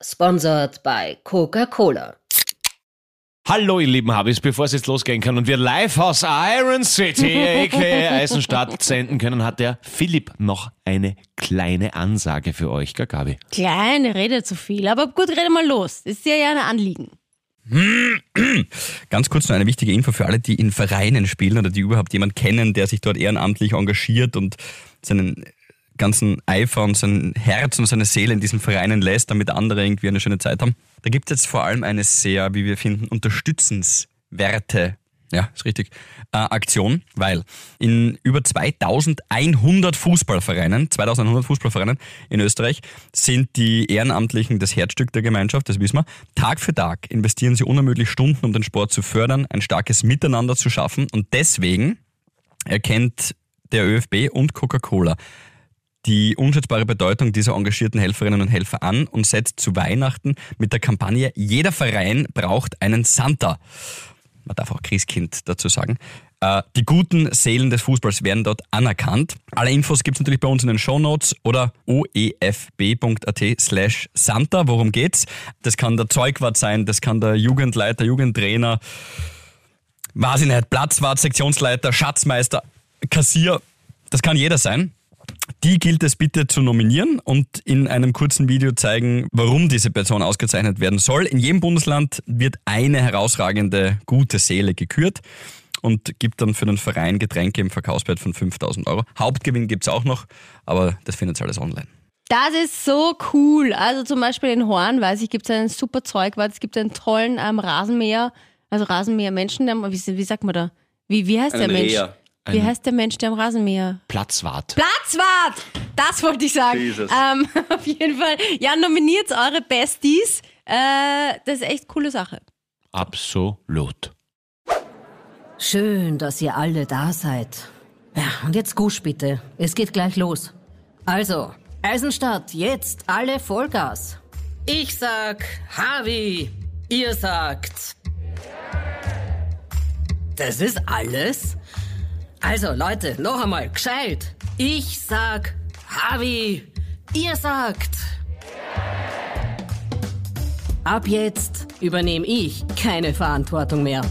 Sponsored by Coca-Cola. Hallo, ihr lieben Habis, bevor es jetzt losgehen kann und wir live aus Iron City, aka Eisenstadt, senden können, hat der Philipp noch eine kleine Ansage für euch, gell, Gabi? Kleine, rede zu viel. Aber gut, rede mal los. Ist dir ja ein Anliegen. Ganz kurz noch eine wichtige Info für alle, die in Vereinen spielen oder die überhaupt jemanden kennen, der sich dort ehrenamtlich engagiert und seinen ganzen Eifer und sein Herz und seine Seele in diesen Vereinen lässt, damit andere irgendwie eine schöne Zeit haben. Da gibt es jetzt vor allem eine sehr, wie wir finden, unterstützenswerte ja, ist richtig. Äh, Aktion, weil in über 2100 Fußballvereinen, 2100 Fußballvereinen in Österreich sind die Ehrenamtlichen das Herzstück der Gemeinschaft, das wissen wir. Tag für Tag investieren sie unermüdlich Stunden, um den Sport zu fördern, ein starkes Miteinander zu schaffen und deswegen erkennt der ÖFB und Coca-Cola die unschätzbare Bedeutung dieser engagierten Helferinnen und Helfer an und setzt zu Weihnachten mit der Kampagne Jeder Verein braucht einen Santa. Man darf auch Christkind dazu sagen. Äh, die guten Seelen des Fußballs werden dort anerkannt. Alle Infos gibt es natürlich bei uns in den Shownotes oder oefb.at slash Santa. Worum geht's? Das kann der Zeugwart sein, das kann der Jugendleiter, Jugendtrainer, weiß ich nicht, Platzwart, Sektionsleiter, Schatzmeister, Kassier. Das kann jeder sein. Die gilt es bitte zu nominieren und in einem kurzen Video zeigen, warum diese Person ausgezeichnet werden soll. In jedem Bundesland wird eine herausragende gute Seele gekürt und gibt dann für den Verein Getränke im Verkaufswert von 5000 Euro. Hauptgewinn gibt es auch noch, aber das findet ihr alles online. Das ist so cool. Also zum Beispiel in Horn, weiß ich, gibt es einen super Zeugwart, es gibt einen tollen ähm, Rasenmäher, also Rasenmäher-Menschen, wie, wie sagt man da? Wie, wie heißt Einen der Mensch? Reher. Wie heißt der Mensch, der am Rasenmäher? Platzwart. Platzwart! Das wollte ich sagen. Jesus. Ähm, auf jeden Fall. Ja, nominiert eure Besties. Äh, das ist echt coole Sache. Absolut. Schön, dass ihr alle da seid. Ja, und jetzt Gusch bitte. Es geht gleich los. Also, Eisenstadt, jetzt alle Vollgas. Ich sag Harvey. Ihr sagt. Das ist alles? Also, Leute, noch einmal, gescheit. Ich sag Harvey. Ihr sagt. Ab jetzt übernehme ich keine Verantwortung mehr.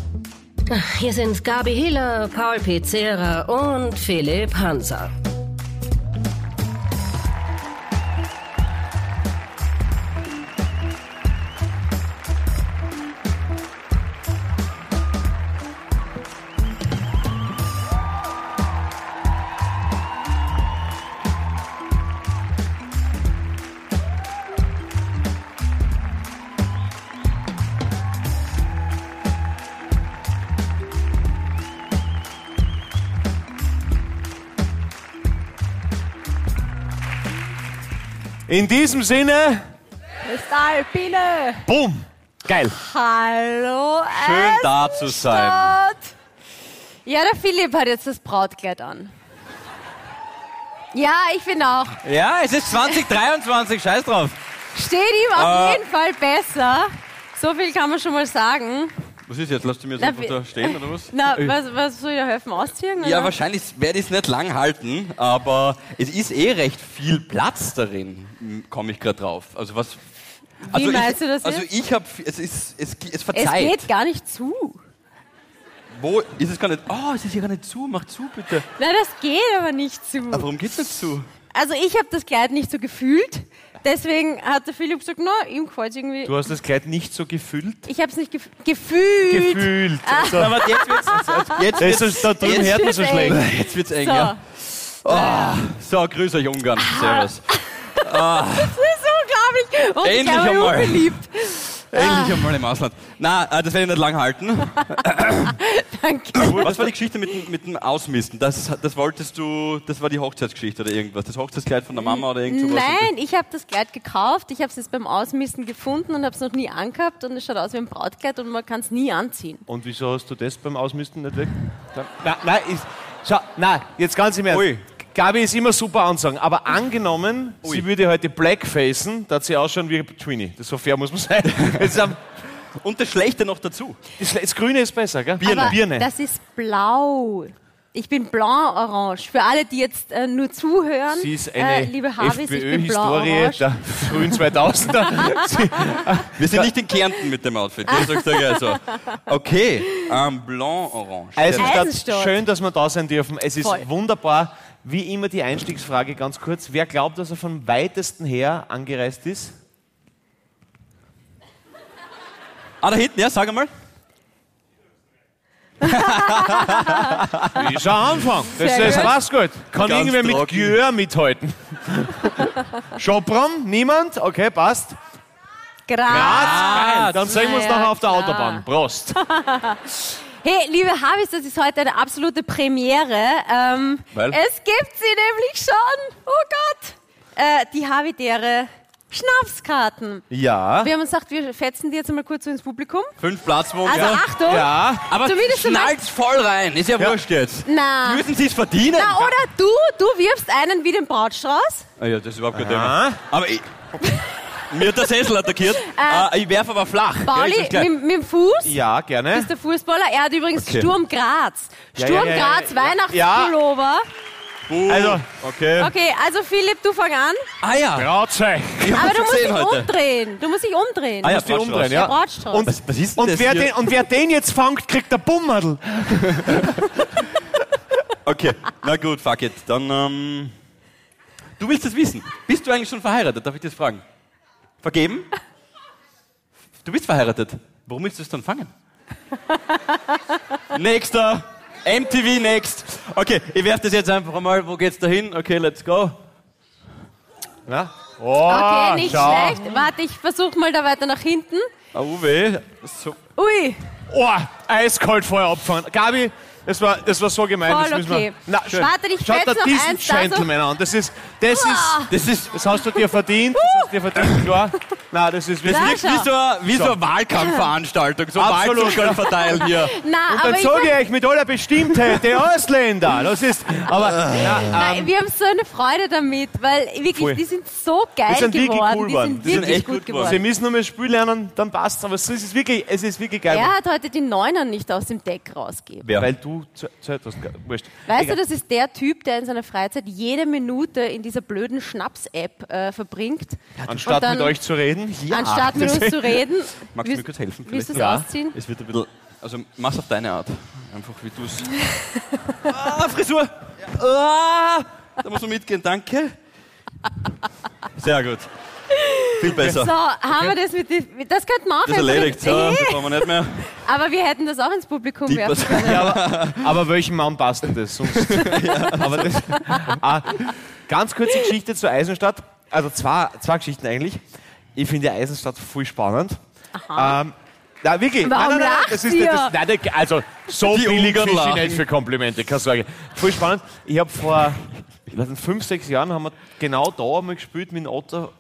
Hier sind Gabi Hiller, Paul Pizzera und Philipp Hanser. In diesem Sinne. Alpine. bumm, geil. Hallo, Schön da zu sein. Ja, der Philipp hat jetzt das Brautkleid an. Ja, ich finde auch. Ja, es ist 2023, scheiß drauf. Steht ihm auf Äh. jeden Fall besser. So viel kann man schon mal sagen. Was ist jetzt? Lass du mir jetzt Na, einfach wie- da stehen oder was? Na, was, was soll ich da helfen? Ausziehen? Ja, oder? wahrscheinlich werde ich es nicht lang halten, aber es ist eh recht viel Platz darin, komme ich gerade drauf. Also was. Also meinst ich, du das Also jetzt? ich habe, es ist, es, es Es verzeiht. geht gar nicht zu. Wo ist es gar nicht? Oh, es ist hier gar nicht zu. Mach zu bitte. Nein, das geht aber nicht zu. Aber warum geht's nicht zu? Also ich habe das Kleid nicht so gefühlt. Deswegen hat der Philipp gesagt, na, ihm gefällt irgendwie. Du hast das Kleid nicht so gefüllt? Ich habe es nicht gef gefühlt. Gefühlt. Also, Aber jetzt wird's, jetzt da, ist wird's, es, da drüben jetzt hört man so wird's schlecht. eng. jetzt wird's eng, So. ja. Oh, so, grüß euch Ungarn. Servus. Das ist unglaublich. Und Endlich ich habe einmal. Endlich einmal im Ausland. Na, äh, das werde ich nicht lang halten. Danke. Was war die Geschichte mit, dem- mit dem Ausmisten? Das, das wolltest du, das war die Hochzeitsgeschichte oder irgendwas? Das Hochzeitskleid von der Mama oder irgend sowas? Nein, ich habe das Kleid gekauft. Ich habe es jetzt beim Ausmisten gefunden und habe es noch nie angehabt. Und es schaut aus wie ein Brautkleid und man kann es nie anziehen. Und wieso hast du das beim Ausmisten nicht weg? Nein, nein, ist, schau, nein, jetzt ganz im Ernst. Ui. Gabi ist immer super ansagen, aber angenommen, Ui. sie würde heute blackfacen, da hat sie ausschauen wie Trini. Das so fair muss man sein. Und das Schlechte noch dazu. das, das Grüne ist besser, gell? Aber Birne. das ist blau. Ich bin blanc-orange. Für alle, die jetzt äh, nur zuhören, Sie ist eine äh, liebe Harvis, ich bin blanc-orange. der frühen 2000er. Sie, Wir sind nicht in Kärnten mit dem Outfit. Das sagst du gleich so. Okay, ähm, blanc-orange. Eisenstadt, Eisenstadt. schön, dass wir da sein dürfen. Es ist Voll. wunderbar. Wie immer die Einstiegsfrage ganz kurz. Wer glaubt, dass er vom weitesten her angereist ist? Ah, da hinten, ja, sag einmal. Ist ein Anfang. Das, Sehr das gut. passt gut. Kann Ganz irgendwer mit. Gür mithalten? Schopron? Niemand? Okay, passt. Graz. Graz? Dann sehen wir uns Ja, nachher auf der klar. Autobahn. Prost. Hey, liebe Harvis, das ist heute eine absolute Premiere. Ähm, Weil? Es gibt sie nämlich schon. Oh Gott. Äh, die Havidere Schnapskarten. Ja. Wir haben uns gedacht, wir fetzen die jetzt einmal kurz so ins Publikum. Fünf Platzwogen. Also Achtung. Ja. Aber schnallt's voll rein. Ist ja, wurscht jetzt. Na. Müssen Sie es verdienen? Na, oder du, du wirfst einen wie den Brautstrauß. Ah, ja, das ist überhaupt kein. Thema. Aber ich, mir hat der Sessel attackiert. Äh, ich werfe aber flach. gell, Pauli, klar? mit, mit dem Fuß. Ja, gerne. ist der Fußballer. Er hat übrigens Okay. Sturm Graz. Ja, Sturm ja, ja, Graz, ja, ja. Weihnachtspullover. Buh. Also, okay. Okay, also Philipp, du fang an. Ah ja. Hab Aber du musst dich heute. umdrehen. Du musst dich umdrehen. Ah ja, die umdrehen, ja. Brautstrauß. Und, Was, was ist denn und, das wer hier? den, und wer den jetzt fängt, kriegt der Bummerl. Okay, na gut, fuck it. Dann, ähm, du willst das wissen. Bist du eigentlich schon verheiratet? Darf ich das fragen? Vergeben? Du bist verheiratet. Warum willst du es dann fangen? Nächster. MTV next. Okay, ich werfe das jetzt einfach einmal. Wo geht's da hin? Okay, let's go. Ja? Oh, Okay, nicht schau. schlecht. Warte, ich versuche mal da weiter nach hinten. Ah, Uwe. So. Ui, Oh, eiskalt vorher abfahren. Gabi, das war, das war so gemein. Voll das müssen okay. Wir, na, schön. Warte, ich Schaut noch diesen eins da so. Gentleman an. Das ist, das ist, Das ist, das hast du dir verdient. Das hast du dir verdient, klar. Nein, das ist das Da wirklich. wirkt wie so, eine- wie so eine Wahlkampfveranstaltung. So Absolut, Wahlzettel verteilen hier. na, Und dann sage ich euch mit aller Bestimmtheit, die Ausländer. Das ist, aber, na, nein, wir haben so eine Freude damit, weil wirklich, Voll. die sind so geil Die sind wirklich geworden. cool die geworden. sind Die sind wirklich echt gut geworden. Sie müssen nur mehr Spiel lernen, dann passt's. Aber es ist wirklich, es ist wirklich geil. Er hat heute die Neuner nicht aus dem Deck rausgegeben. Weil du Zeit hast. Wurscht. Weißt Egal. du, das ist der Typ, der in seiner Freizeit jede Minute in dieser blöden Schnaps-App äh, verbringt. Anstatt und dann- mit euch zu reden, ja. Anstatt mit uns zu reden. Magst du mir kurz helfen? Willst du es vielleicht? Ja. ausziehen? Es wird ein bisschen. Also, mach's auf deine Art. Einfach wie du es. ah, Frisur! Ah, da muss man mitgehen, danke. Sehr gut. Viel besser. So, haben wir das mit die, Das könnte man auch Das ist erledigt. So, das brauchen wir nicht mehr. Aber wir hätten das auch ins Publikum Die werfen können. Ja, aber, aber welchem Mann passt denn das sonst? aber das, ah, ganz kurze Geschichte zu Eisenstadt. Also zwei, zwei Geschichten eigentlich. Ich finde Eisenstadt voll spannend. Ähm, na, wirklich. Warum nein, nein, nein, das ist nicht, das, ihr? nein, also so Die billig ich nicht für Komplimente, keine Sorge. Voll spannend. Ich habe vor ich weiß nicht, fünf, sechs Jahren haben wir genau da einmal gespielt mit dem Otto.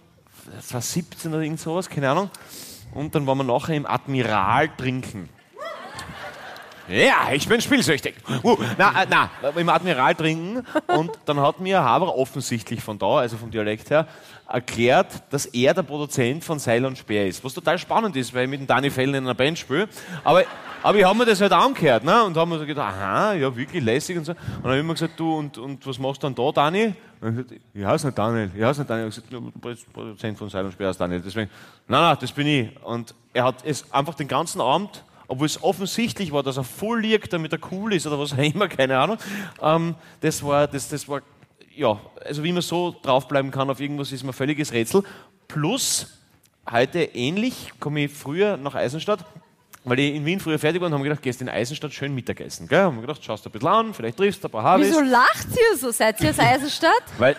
Das war 17 oder irgend sowas, keine Ahnung. Und dann waren wir nachher im Admiral trinken. Ja, ich bin spielsüchtig. Uh, na, äh, na, im Admiral trinken. Und dann hat mir Haber offensichtlich von da, also vom Dialekt her, erklärt, dass er der Produzent von Seil und Speer ist. Was total spannend ist, weil ich mit dem Danny Fellen in einer Band spiele. Aber, aber ich habe mir das halt angehört. Ne? Und haben mir so gedacht, aha, ja, wirklich lässig und so. Und dann habe ich immer gesagt, du, und, und was machst du dann da, Dani? Und ich, gesagt, ich heiße nicht Daniel, ich heiße nicht Daniel. Ich habe gesagt, Produzent von Seil und Speer als Daniel. Deswegen, nein, nein, das bin ich. Und er hat es einfach den ganzen Abend obwohl es offensichtlich war, dass er voll liegt, damit er cool ist oder was auch immer, keine Ahnung. Ähm, das war, das, das war, ja, also wie man so draufbleiben kann auf irgendwas, ist mir völliges Rätsel. Plus, heute ähnlich, komme ich früher nach Eisenstadt, weil ich in Wien früher fertig war und haben gedacht, gehst in Eisenstadt schön Mittagessen. Gell? Haben wir gedacht, schaust ein bisschen an, vielleicht triffst du ein paar Habis. Wieso lacht ihr so? Seid ihr aus Eisenstadt? Weil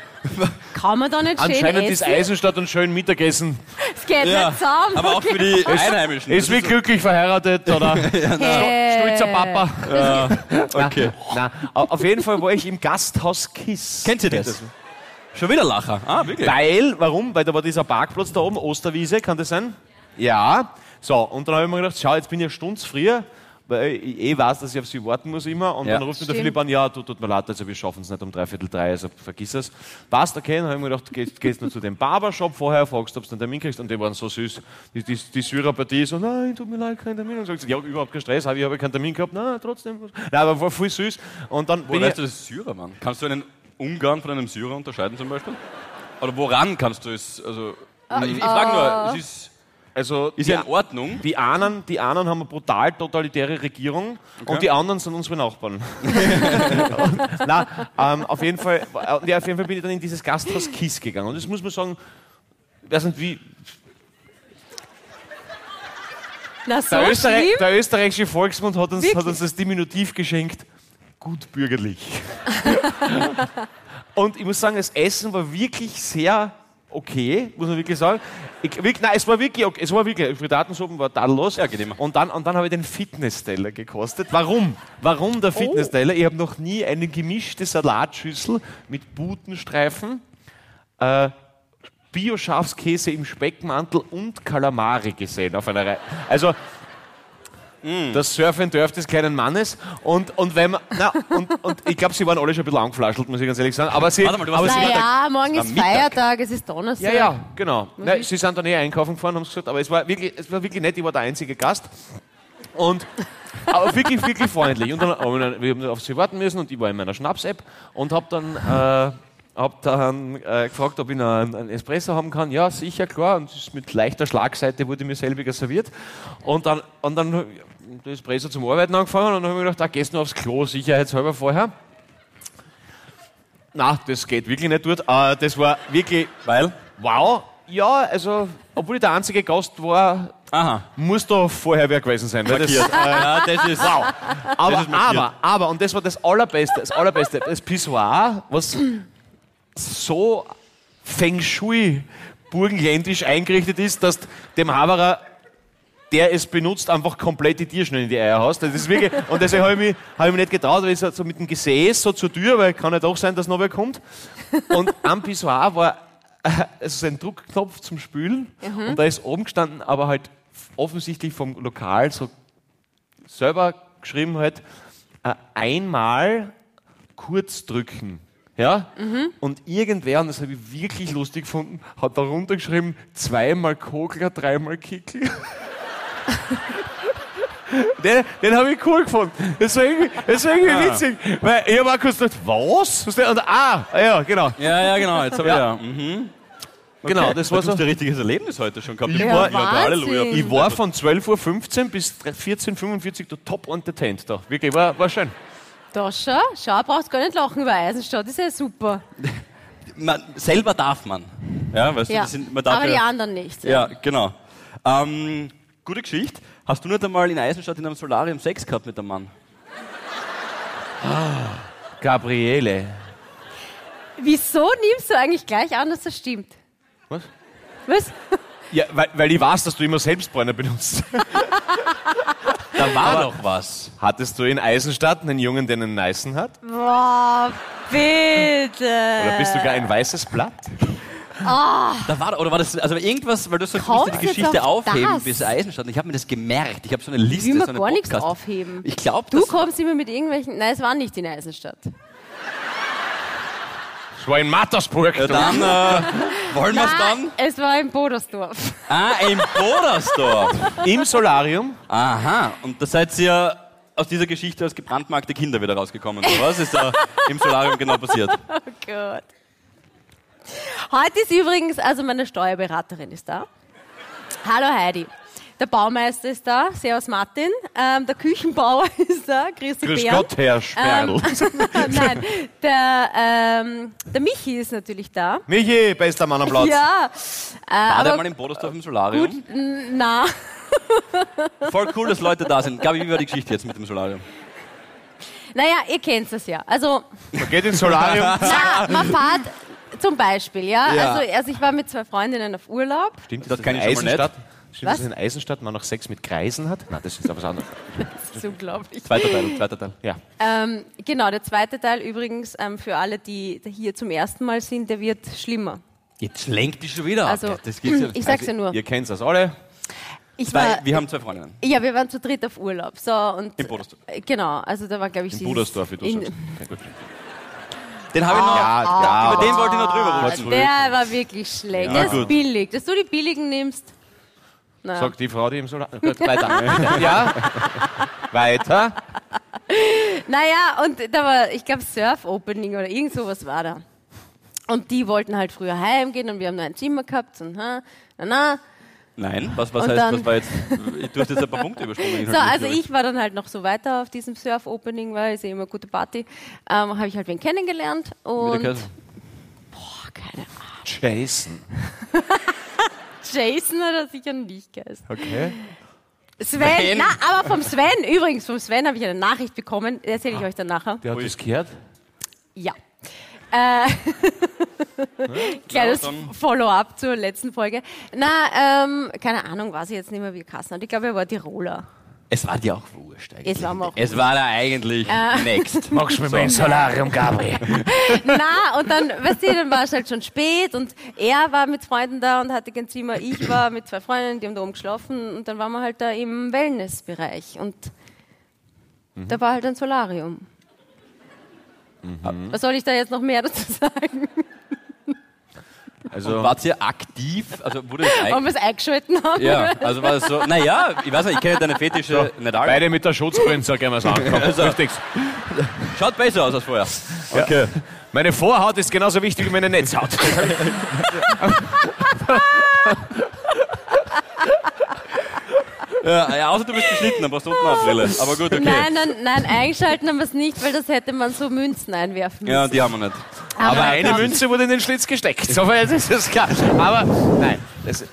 Kann man da nicht schön anscheinend ist essen? Eisenstadt und schön Mittagessen. Es geht Ja, nicht zusammen. aber auch für die Einheimischen. Ist wie glücklich verheiratet oder Hey. stolzer Papa. Okay. Na, auf jeden Fall war ich im Gasthaus Kiss. Kennt ihr das? Schon wieder Lacher. Ah, wirklich? Weil, warum? Weil da war dieser Parkplatz da oben, Osterwiese, kann das sein? Ja. So, und dann habe ich mir gedacht, schau, jetzt bin ich eine Stunde früher weil ich eh weiß, dass ich auf sie warten muss immer. Und Ja. dann ruft mir der. Philipp an, ja, du, tut mir leid, also wir schaffen es nicht um dreiviertel drei, also vergiss es. Passt, okay, dann habe ich mir gedacht, gehst, gehst nur zu dem Barbershop vorher, fragst, ob du einen Termin kriegst. Und die waren so süß. Die, die, die Syrer-Partie so, nein, tut mir leid, kein Termin. Und sagt, sie, ja, überhaupt kein Stress, habe ich habe keinen Termin gehabt. Nein, trotzdem. Nein, aber war voll süß. Und dann Wo bin weißt ich, du, das ist Syrer, Mann? Kannst du einen Ungarn von einem Syrer unterscheiden zum Beispiel? Oder woran kannst du es, also... ich ich frage nur, es ist, also, ist die, ja in Ordnung. die einen, die einen haben eine brutal totalitäre Regierung und die anderen sind unsere Nachbarn. und, na, ähm, auf jeden Fall, äh, ja, auf jeden Fall bin ich dann in dieses Gasthaus Kiss gegangen. Und das muss man sagen, ich weiß nicht wie, Na, so der, Österreich, der österreichische Volksmund hat uns, Wirklich? hat uns das Diminutiv geschenkt, gut bürgerlich. und ich muss sagen, das Essen war wirklich sehr okay, muss man wirklich sagen. Ich, wirklich, nein, es war wirklich okay. Es war wirklich, Frittatensuppen war tadellos. Ja, geht immer. Und dann, und dann habe ich den Fitnessteller gekostet. Warum? Warum der Fitnessteller? Ich habe noch nie eine gemischte Salatschüssel mit Butenstreifen, äh, Bio-Schafskäse im Speckmantel und Kalamari gesehen auf einer Reihe. Also, das Surf and Turf des kleinen Mannes. Und, und, wenn man, na, und, und ich glaube, sie waren alle schon ein bisschen angeflaschelt, muss ich ganz ehrlich sagen. Aber sie, Warte mal, du warst aber sie, Naja, morgen ist Mittag. Feiertag, es ist Donnerstag. ja, ja, genau. Ich- sie sind dann eh einkaufen gefahren, haben sie gesagt, aber es war wirklich, es war wirklich nett, ich war der einzige Gast. Und aber wirklich, wirklich freundlich. Und dann haben wir, auf sie warten müssen und ich war in meiner Schnaps-App und habe dann, äh, hab dann äh, gefragt, ob ich noch einen, einen Espresso haben kann. Ja, sicher, klar. Und es ist mit leichter Schlagseite wurde mir selbiger serviert. Und dann, und dann der Espresso zum Arbeiten angefangen und dann habe ich mir gedacht, da gehst du aufs Klo, sicherheitshalber vorher. Na, das geht wirklich nicht dort. Äh, das war wirklich Weil? Wow, ja, also, obwohl ich der einzige Gast war, Aha. muss da vorher wer gewesen sein. Weil das, äh, ja, das ist... wow. Aber, ist aber, aber, und das war das Allerbeste, das Allerbeste, das Pissoir, was so Feng Shui burgenländisch eingerichtet ist, dass dem Haberer der es benutzt, einfach komplett die Tierschnur in die Eier haust. Das ist wirklich, und deswegen habe ich, mich, hab ich mich nicht getraut, weil ich so, mit dem Gesäß so zur Tür, weil kann ja doch sein, dass noch wer kommt. Und am Pissoir war also so ein Druckknopf zum Spülen und da ist oben gestanden, aber halt offensichtlich vom Lokal so selber geschrieben halt, äh, einmal kurz drücken. Ja? Und irgendwer, und das habe ich wirklich lustig gefunden, hat da runtergeschrieben, zweimal Kogler, dreimal Kickel. Den, den habe ich cool gefunden. Das war irgendwie, das war irgendwie witzig. Weil ich habe auch kurz gedacht, was? Und, ah, ja, genau. Ja, ja, genau. Jetzt habe ich Ja. ja. Mhm. Genau, das war so. ein richtiges Erlebnis heute schon gehabt. Ich Ja, war- ja. Ich war von 12.15 Uhr bis 14.45 Uhr da top entertained da. Wirklich, war, war schön. Da schau, schau, brauchst gar nicht lachen über Eisenstadt, das ist ja super. man, selber darf man. Ja, weißt du, Ja. sind, man darf Aber die anderen nicht. ja, genau. Ähm, gute Geschichte. Hast du nicht einmal in Eisenstadt in einem Solarium Sex gehabt mit einem Mann? Gabriele. Wieso nimmst du eigentlich gleich an, dass das stimmt? Was? Was? Ja, weil, weil ich weiß, dass du immer Selbstbräuner benutzt. Da war doch was. Hattest du in Eisenstadt einen Jungen, der einen Neißen hat? Boah, bitte. Oder bist du gar ein weißes Blatt? Da war, oder war das, also irgendwas, weil du sagst, du musst Kommst die Geschichte auf aufheben das? bis Eisenstadt. Ich habe mir das gemerkt. Ich habe so eine Liste, will so gar nichts Podcast. aufheben. Ich glaube, Du kommst immer mit irgendwelchen. Nein, es war nicht in Eisenstadt. Es war in Mattersburg. ja, dann äh, wollen wir es dann. Es war in Bodersdorf. Ah, im Bodersdorf. Im Solarium. Aha. Und da seid ihr aus dieser Geschichte als gebrandmarkte Kinder wieder rausgekommen. Was ist da im Solarium genau passiert? Oh Gott. Heute ist übrigens, also meine Steuerberaterin ist da. Hallo Heidi. Der Baumeister ist da, Servus Martin. Ähm, der Küchenbauer ist da, Christi Grüß Bern. Gott, Herr Sperl. Nein, der, ähm, der Michi ist natürlich da. Michi, bester Mann am Platz. Ja, äh, War der mal im Bodersdorf im Solarium? gut, na. Voll cool, dass Leute da sind. Gabi, wie war die Geschichte jetzt mit dem Solarium? Naja, ihr kennt das ja. Also, Man geht ins Solarium. na, man fährt zum Beispiel, ja. Ja. Also, also ich war mit zwei Freundinnen auf Urlaub. Stimmt, Das schon mal Eisenstadt, stimmt, Was? dass in Eisenstadt man noch Sex mit Kreisen hat? Nein, das ist aber was anderes. Das ist unglaublich. Zweiter Teil, zweiter Teil. Ja. Ähm, genau, der zweite Teil übrigens ähm, für alle, die hier zum ersten Mal sind, der wird schlimmer. Jetzt lenkt die schon wieder Also, ab. Das geht's ja. ich sag's ja nur. Ihr kennt das alle. Ich Zwei, war, wir haben zwei Freundinnen. ja, wir waren zu dritt auf Urlaub. So, und, In Bodersdorf. Genau, also da war, glaube ich, In Budersdorf, wie du in- sagst. Okay, gut. Den habe ich noch. Ja, ja, über den wollte ich noch drüber Ah, rutschen. der war wirklich schlecht. Ja, der ist billig. Dass du die billigen nimmst. Naja. Sagt die Frau, die im Solar... Gut, weiter. ja? Weiter? Naja, und da war, ich glaube, Surf-Opening oder irgend sowas war da. Und die wollten halt früher heimgehen und wir haben da ein Zimmer gehabt und ha, na, na. Nein, was, was heißt, dann- was war jetzt? Du hast jetzt ein paar Punkte übersprungen. So, also ich war dann halt noch so weiter auf diesem Surf-Opening, weil es ja immer eine gute Party. Ähm, habe ich halt wen kennengelernt und boah, keine Ahnung. Jason. Jason hat er sicher nicht geheißen. Okay. Sven, Sven? na, aber vom Sven, übrigens, vom Sven habe ich eine Nachricht bekommen, erzähle ich euch dann nachher. Der hat das gehört? Ja. Äh, kleines Follow-up zur letzten Folge. Na, ähm, keine Ahnung, weiß ich jetzt nicht mehr, wie Kassen hat. Ich glaube, er war Tiroler. Es war dir auch wurscht eigentlich. Es war mir auch Es war da eigentlich Äh. next. Magst du mir mein Solarium, Gabriel? Na, und dann, weißt du, dann war es halt schon spät und er war mit Freunden da und hatte kein Zimmer. Ich war mit zwei Freundinnen, die haben da oben geschlafen und dann waren wir halt da im Wellnessbereich und da war halt ein Solarium. Was soll ich da jetzt noch mehr dazu sagen? Also, Wart ihr aktiv? Also wurde Ob eigentlich. wir es eingeschalten haben? Ja, also war es so. Naja, ich weiß nicht, ich kenne deine Fetische nicht alle. beide mit der Schutzbrille, sag ich mal so. Komm, Also. Richtig. Schaut besser aus als vorher. Okay. Meine Vorhaut ist genauso wichtig wie meine Netzhaut. Ja, ja, außer du bist geschnitten, dann brauchst du unten eine Brille. Aber gut, okay. Nein, nein, nein, eingeschalten haben wir es nicht, weil das hätte man so Münzen einwerfen müssen. Ja, die haben wir nicht. Aber ja, eine komm. Münze wurde in den Schlitz gesteckt. So weit ist das klar. Aber nein. Das,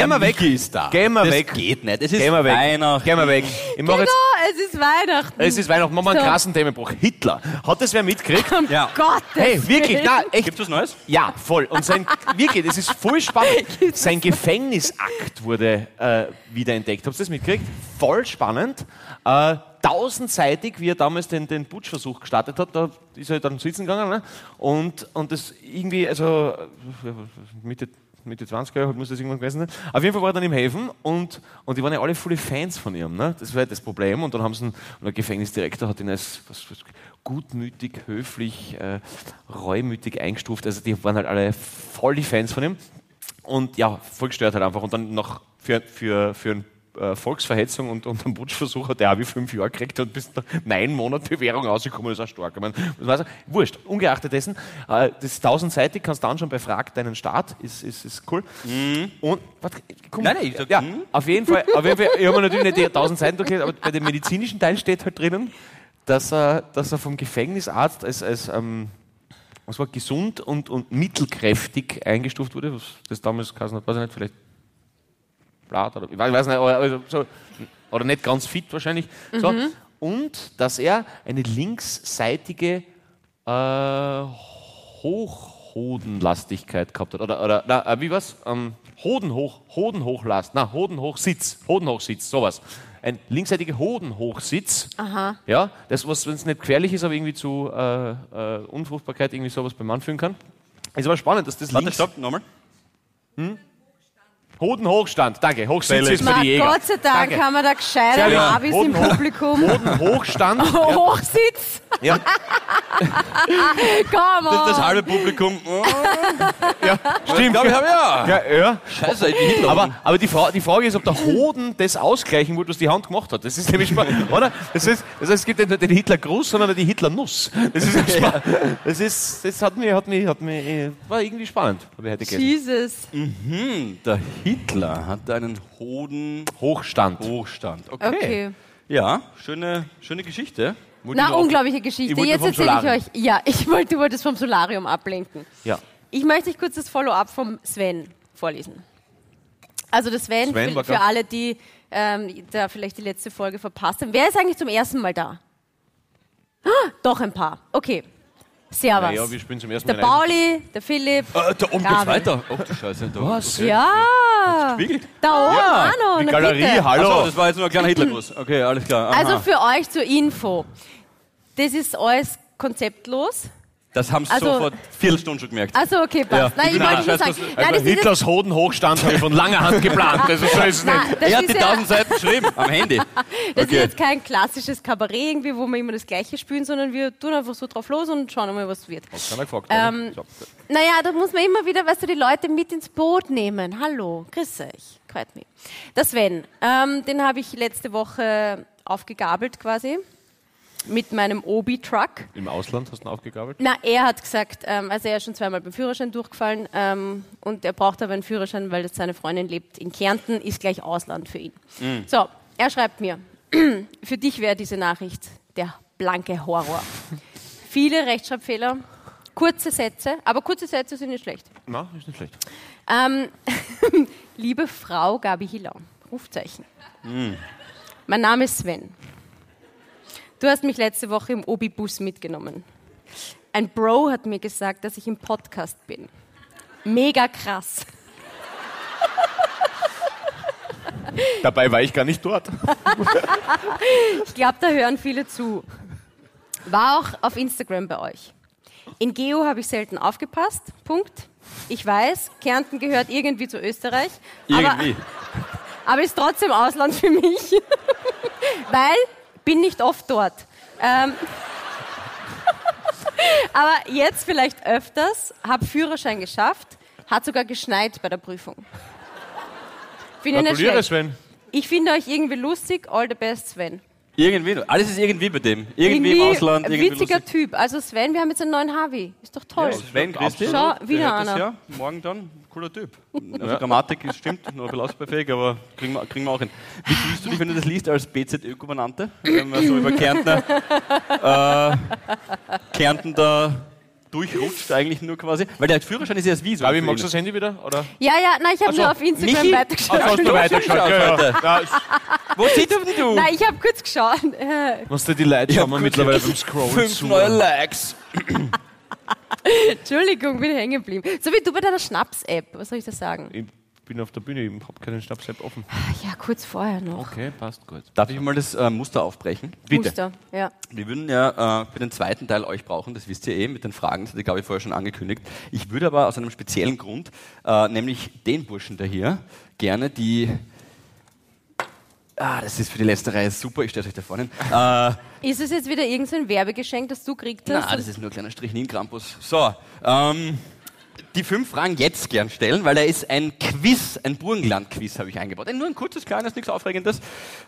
gehen wir weg. Ist da. Gehen wir das weg. geht nicht. Es ist Gehen wir weg. Weihnachten. Gehen wir weg. Ich mache Genau, jetzt. es ist Weihnachten. Es ist Weihnachten, machen wir einen So. krassen Themenbruch. Hitler. Hat das wer mitgekriegt? Ja. Gottes Hey, wirklich, Willen. na, echt. Gibt's was Neues? Ja, voll. Und sein, wirklich, das ist voll spannend. Sein Gefängnisakt wurde äh, wiederentdeckt. Habt ihr das mitgekriegt? Voll spannend. Äh, tausendseitig, wie er damals den, den Putschversuch gestartet hat, da ist er dann sitzen gegangen. Ne? Und, und das irgendwie, also äh, Mitte, Mitte 20er Jahre muss das irgendwann gewesen sein. Auf jeden Fall war er dann im Häfen und, und die waren ja alle volle Fans von ihm. Ne? Das war ja das Problem. Und dann haben sie einen, der Gefängnisdirektor hat ihn als was, was, gutmütig, höflich, äh, reumütig eingestuft. Also die waren halt alle voll die Fans von ihm. Und ja, voll gestört halt einfach. Und dann noch für, für, für eine äh, Volksverhetzung und, und einen Putschversuch hat er auch wie fünf Jahre gekriegt und bis nach neun Monaten Bewährung rausgekommen ist auch stark. Ich meine, ich, wurscht, ungeachtet dessen, äh, das ist tausendseitig, kannst du dann schon bei Frag deinen Staat, ist, ist, ist cool. Und, warte, komm, Nein, nein, ich sag, ja, mhm. auf jeden Fall, auf jeden Fall, ich habe mir natürlich nicht die tausend Seiten durchgelesen, aber bei dem medizinischen Teil steht halt drinnen, dass er, dass er vom Gefängnisarzt als, als ähm, was war gesund und, und mittelkräftig eingestuft wurde, was das damals geheißen hat, weiß ich nicht, vielleicht Blatt oder ich weiß, nicht, aber, also so, oder nicht ganz fit wahrscheinlich. So. Und dass er eine linksseitige äh, Hochhodenlastigkeit gehabt hat. Oder, oder na, äh, wie was? Ähm, Hodenhoch, Hodenhochlast, na, Hodenhochsitz, Hodenhochsitz, sowas. Ein linksseitige Hodenhochsitz. Aha. Ja, das, was, wenn es nicht gefährlich ist, aber irgendwie zu äh, äh, Unfruchtbarkeit irgendwie sowas beim Mann führen kann. Ist aber spannend, dass das Warte, links... stopp, nochmal. Hodenhochstand, danke. Hochsitz ist für die Jäger. Gott sei Dank Danke. haben wir da gescheite gut. Abis im Publikum. Hodenhochstand. Hochsitz. ja, Komm Das, das halbe Publikum. Ja, ich stimmt. glaube, ich habe ja. Ja, ja. Scheiße, die Hitler. Aber, aber die, Fra die Frage ist, ob der Hoden das ausgleichen wird, was die Hand gemacht hat. Das ist nämlich spannend, oder? Das, ist, das heißt, es gibt nicht nur den Hitlergruß, sondern die Hitlernuss. Das ist, spannend. das ist, das hat mich, hat mich, hat mich, äh, war irgendwie spannend, habe ich heute gelesen. Jesus. Hm, der Hitler hat einen Hoden Hochstand. Hochstand. Okay. Okay. Ja, schöne, schöne Geschichte. Na, noch- unglaubliche Ich Geschichte. Jetzt erzähle ich euch. Ja, ich wollte, du wolltest vom Solarium ablenken. Ja. Ich möchte euch kurz das Follow-up vom Sven vorlesen. Also der Sven, Sven für, für alle, die ähm, da vielleicht die letzte Folge verpasst haben. Wer ist eigentlich zum ersten Mal da? Ah, Doch ein paar. Okay. Servus. Ja, wir spielen zum ersten der Mal. ein. Pauli, der Philipp. Äh, da oben geht's weiter. Oh, du Scheiße. Da, Was? Okay. Ja, da oben Ja, auch noch. Die Galerie, bitte. hallo. Achso, das war jetzt nur ein kleiner Hitlergruß. Okay, alles klar. Aha. Also für euch zur Info. Das ist alles konzeptlos. Das haben sie Also- so vor Viertelstunden schon gemerkt. Also okay, passt. Ja. Nein, ich Nein, wollte nur sagen, das- nein, das ist jetzt, Hitlers Hodenhochstand habe ich von langer Hand geplant. Also so ist es nicht. nein, das er hat ist die ja, tausend Seiten geschrieben am Handy. das Okay. ist jetzt kein klassisches Kabarett irgendwie, wo wir immer das Gleiche spielen, sondern wir tun einfach so drauf los und schauen mal, was wird. Kann er gefragt, Ähm, so. Naja, da muss man immer wieder, weißt du, die Leute mit ins Boot nehmen. Hallo, grüß euch, freut mich. Der Sven, ähm, den habe ich letzte Woche aufgegabelt quasi mit meinem Obi-Truck. Im Ausland hast du ihn aufgegabelt? Na, er hat gesagt, ähm, also er ist schon zweimal beim Führerschein durchgefallen ähm, und er braucht aber einen Führerschein, weil jetzt seine Freundin lebt in Kärnten, ist gleich Ausland für ihn. So, er schreibt mir, für dich wäre diese Nachricht der blanke Horror. Viele Rechtschreibfehler, kurze Sätze, aber kurze Sätze sind nicht schlecht. Na, ist nicht schlecht. Ähm, liebe Frau Gabi Hiller, Rufzeichen. Mein Name ist Sven. Du hast mich letzte Woche im Obi-Bus mitgenommen. Ein Bro hat mir gesagt, dass ich im Podcast bin. Mega krass. Dabei war ich gar nicht dort. Ich glaube, da hören viele zu. War auch auf Instagram bei euch. In Geo habe ich selten aufgepasst. Punkt. Ich weiß, Kärnten gehört irgendwie zu Österreich. Irgendwie. Aber, aber ist trotzdem Ausland für mich. Weil bin nicht oft dort. Ähm, aber jetzt vielleicht öfters, habe Führerschein geschafft, hat sogar geschneit bei der Prüfung. Finde Gratuliere. Sven. Ich finde euch irgendwie lustig. All the best, Sven. Irgendwie. Alles ist irgendwie bei dem. Irgendwie, im Ausland. ein Irgendwie witziger lustig. Typ. Also Sven, wir haben jetzt einen neuen Harvey. Ist doch toll. Sven, grüß dich. Schau, Der wieder einer. Ja. Morgen dann. Cooler Typ. Also Grammatik ist, stimmt, nur ein bisschen ausbaufähig, aber kriegen wir, kriegen wir auch hin. Wie fühlst du dich, wenn du das liest, als BZÖ-Gouvernante? Wenn man so über Kärntner, äh, Kärnten da durchrutscht eigentlich nur quasi? Weil der Führerschein ist ja das Visum. Gabi, magst du das Handy wieder? Oder? Ja, ja, nein, ich habe Ach so, nur auf Instagram Michi? weitergeschaut. Ach, hast du weitergeschaut? Ja, ja. Ja, Wo denn du? Nein, ich habe kurz geschaut. Musst du die Leute Ich schauen hab wir kurz mittlerweile beim Scrollen Fünf zu. neue Likes. Entschuldigung, bin hängen geblieben. So wie du bei deiner Schnaps-App. Was soll ich da sagen? Ich bin auf der Bühne, ich habe keinen Schnaps-App offen. Ja, kurz vorher noch. Okay, passt gut. Darf ich mal das äh, Muster aufbrechen? Bitte. Muster. Ja. Wir würden ja äh, für den zweiten Teil euch brauchen, das wisst ihr eh, mit den Fragen, das hatte ich glaube ich vorher schon angekündigt. Ich würde aber aus einem speziellen Grund, äh, nämlich den Burschen da hier, gerne die. Ah, das ist für die letzte Reihe super, ich stelle euch da vorne. hin. Äh, Ist es jetzt wieder irgendein Werbegeschenk, das du gekriegt hast? na, das ist nur ein kleiner Strychnin-Krampus. So, ähm, die fünf Fragen jetzt gern stellen, weil da ist ein Quiz, ein Burgenland-Quiz habe ich eingebaut. Ein, nur ein kurzes, kleines, nichts Aufregendes.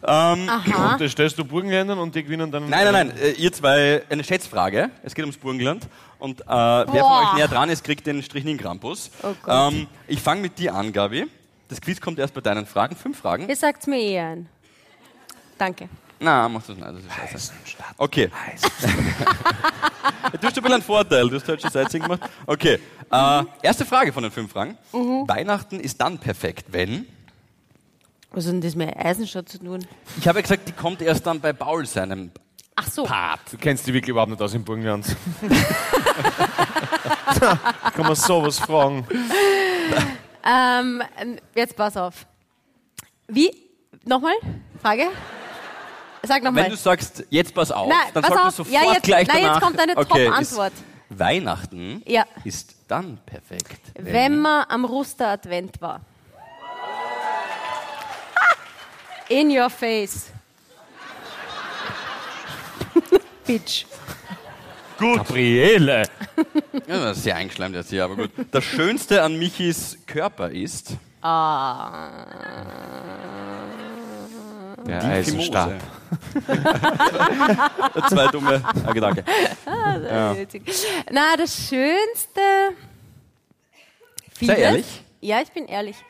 Ähm, Aha. Und das stellst du Burgenländern und die gewinnen dann. Nein, nein, nein, äh, ihr zwei, eine Schätzfrage. Es geht ums Burgenland. Und äh, wer von euch näher dran ist, kriegt den Strychnin Krampus. Oh Gott. ähm, ich fange mit dir an, Gabi. Das Quiz kommt erst bei deinen Fragen. Fünf Fragen. Ihr sagt mir eh ein. Danke. Na, machst du das nicht, das ist scheiße. Okay. du hast ein bisschen einen Vorteil, du hast halt schon Sightseeing gemacht. Okay. Äh, erste Frage von den fünf Fragen. Mhm. Weihnachten ist dann perfekt, wenn. Was hat denn das mit Eisenstadt zu tun? Ich habe ja gesagt, die kommt erst dann bei Paul seinem Ach so. Part. Du kennst die wirklich überhaupt nicht aus im Burgenland. Kann man sowas fragen. Ähm, jetzt pass auf. Wie? Nochmal? Frage? Sag Wenn nochmal. du sagst, jetzt pass auf, Nein, dann pass solltest du auf. sofort Ja, jetzt- gleich nein, jetzt kommt eine Okay, Top-Antwort. Weihnachten Ja. ist dann perfekt. Wenn man am Ruster-Advent war. In your face. Bitch. Gut. Gabriele. Ja, das ist sehr eingeschleimt jetzt hier, aber gut. Das Schönste an Michis Körper ist... Ah. Der Die Eisenstab. Zwei dumme ah, Gedanke. Witzig. Na, das Schönste. Sei ehrlich. Ja, ich bin ehrlich.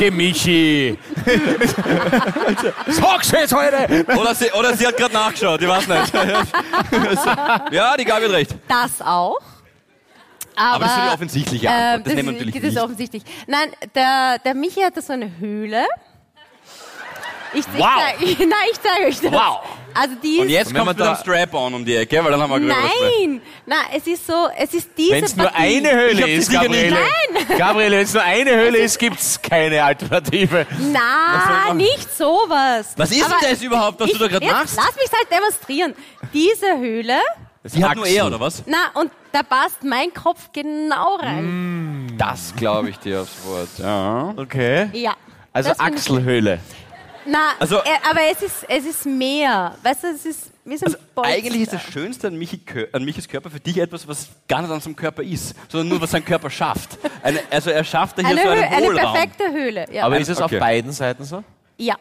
Die Michi. Sag's jetzt heute. Oder sie, oder sie hat gerade nachgeschaut, ich weiß nicht. ja, die Gabi hat recht. Das auch. Aber, Aber das ist so die offensichtliche Antwort. ähm, Das nehmen wir natürlich das ist nicht. offensichtlich. Nein, der, der Michi hat da so eine Höhle. Ich, Wow. ich zeig, nein, ich zeige euch das. Wow. Also die Und jetzt kommt einem Strap-on um die Ecke, weil dann haben wir gesprochen. Nein, nein, es ist so, es ist diese Wenn es nur eine Ich Höhle ist, sicher nicht. Gabriele. Gabriele, wenn es nur eine Höhle ist, gibt's keine Alternative. Na, nicht sowas. Was ist denn Aber das überhaupt, was du da jetzt machst? Lass mich halt demonstrieren. Diese Höhle Die hat nur er, oder was? Na, und da passt mein Kopf genau rein. Das glaube ich dir aufs Wort. Ja. Okay. Ja. Also Das finde ich- Na, Also- aber es ist, es ist mehr. Weißt du, es ist wie so ein Also eigentlich ist das Schönste an, Michi, an Michis Körper für dich etwas, was gar nicht an seinem Körper ist, sondern nur, was sein Körper schafft. Eine, also er schafft da hier eine, so einen eine Hohlraum. perfekte Höhle. Ja. Aber ist es Okay. auf beiden Seiten so? ja.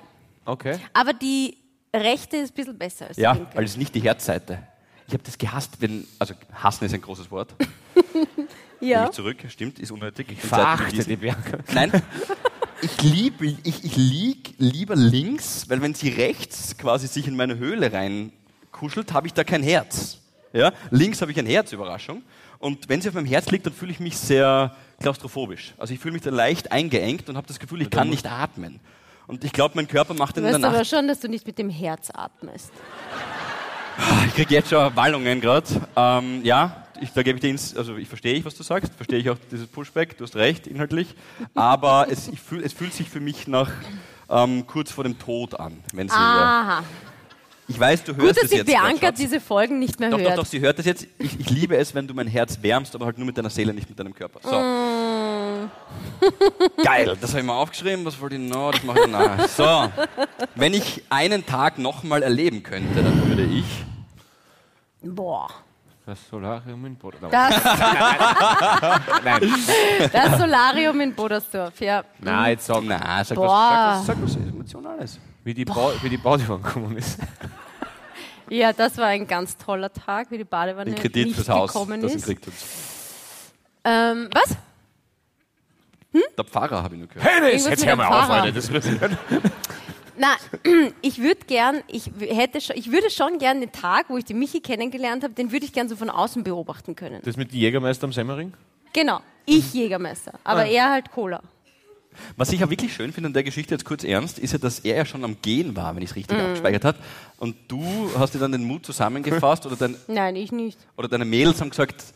Okay. Aber die rechte ist ein bisschen besser als Ja, die linke. weil es ist nicht die Herzseite. Ich habe das gehasst, wenn, also hassen ist ein großes Wort. ja. Nehme ich zurück, stimmt, ist unnötig. Ich Verachte die Bianca. Nein, ich, lieb, ich, ich lieg lieber links, weil wenn sie rechts quasi sich in meine Höhle reinkuschelt, habe ich da kein Herz. Ja? Links habe ich ein Herz, Überraschung. Und wenn sie auf meinem Herz liegt, dann fühle ich mich sehr klaustrophobisch. Also ich fühle mich da leicht eingeengt und habe das Gefühl, ich kann nicht atmen. Und ich glaube, mein Körper macht Du in der weißt aber schon, dass du nicht mit dem Herz atmest. Ich kriege jetzt schon Wallungen gerade. Ähm, ja, ich, da gebe ich dir ins, also ich verstehe, was du sagst, verstehe ich auch dieses Pushback, du hast recht, inhaltlich. Aber es, ich fühl, es fühlt sich für mich nach ähm, kurz vor dem Tod an. Wenn sie, Aha. Ich weiß, du hörst. Gut, dass es die jetzt. Bianca diese Folgen nicht mehr doch, hört. doch, doch, sie hört es jetzt. Ich, ich liebe es, wenn du mein Herz wärmst, aber halt nur mit deiner Seele, nicht mit deinem Körper. So. Mm. Geil, das habe ich mal aufgeschrieben. Was wollte ich noch? Das mache ich danach. So, wenn ich einen Tag nochmal erleben könnte, dann würde ich. Boah. Das Solarium in Boden. Das, Nein. das Solarium in Bodersdorf, ja. Nein, jetzt sag Na, sag Boah. was, sag was, sag was Emotionales. wie die, ba wie die Badewanne gekommen ist. Ja, das war ein ganz toller Tag, wie die Badewanne Den Kredit nicht fürs Haus, gekommen das ist. kriegt. Ähm, was? Der Pfarrer habe ich nur gehört. Hey, das, jetzt hör mal auf. Alter. Das wird Na, ich würde gern, ich hätte schon, ich würde schon gern den Tag, wo ich den Michi kennengelernt habe, den würde ich gern so von außen beobachten können. das mit dem Jägermeister am Semmering? Genau, ich Jägermeister, aber Ah. er halt Cola. Was ich ja wirklich schön finde an der Geschichte, jetzt kurz ernst, ist ja, dass er ja schon am Gehen war, wenn ich es richtig Mhm. abgespeichert habe. Und du hast dir dann den Mut zusammengefasst oder, dein, Nein, ich nicht. oder deine Mädels haben gesagt,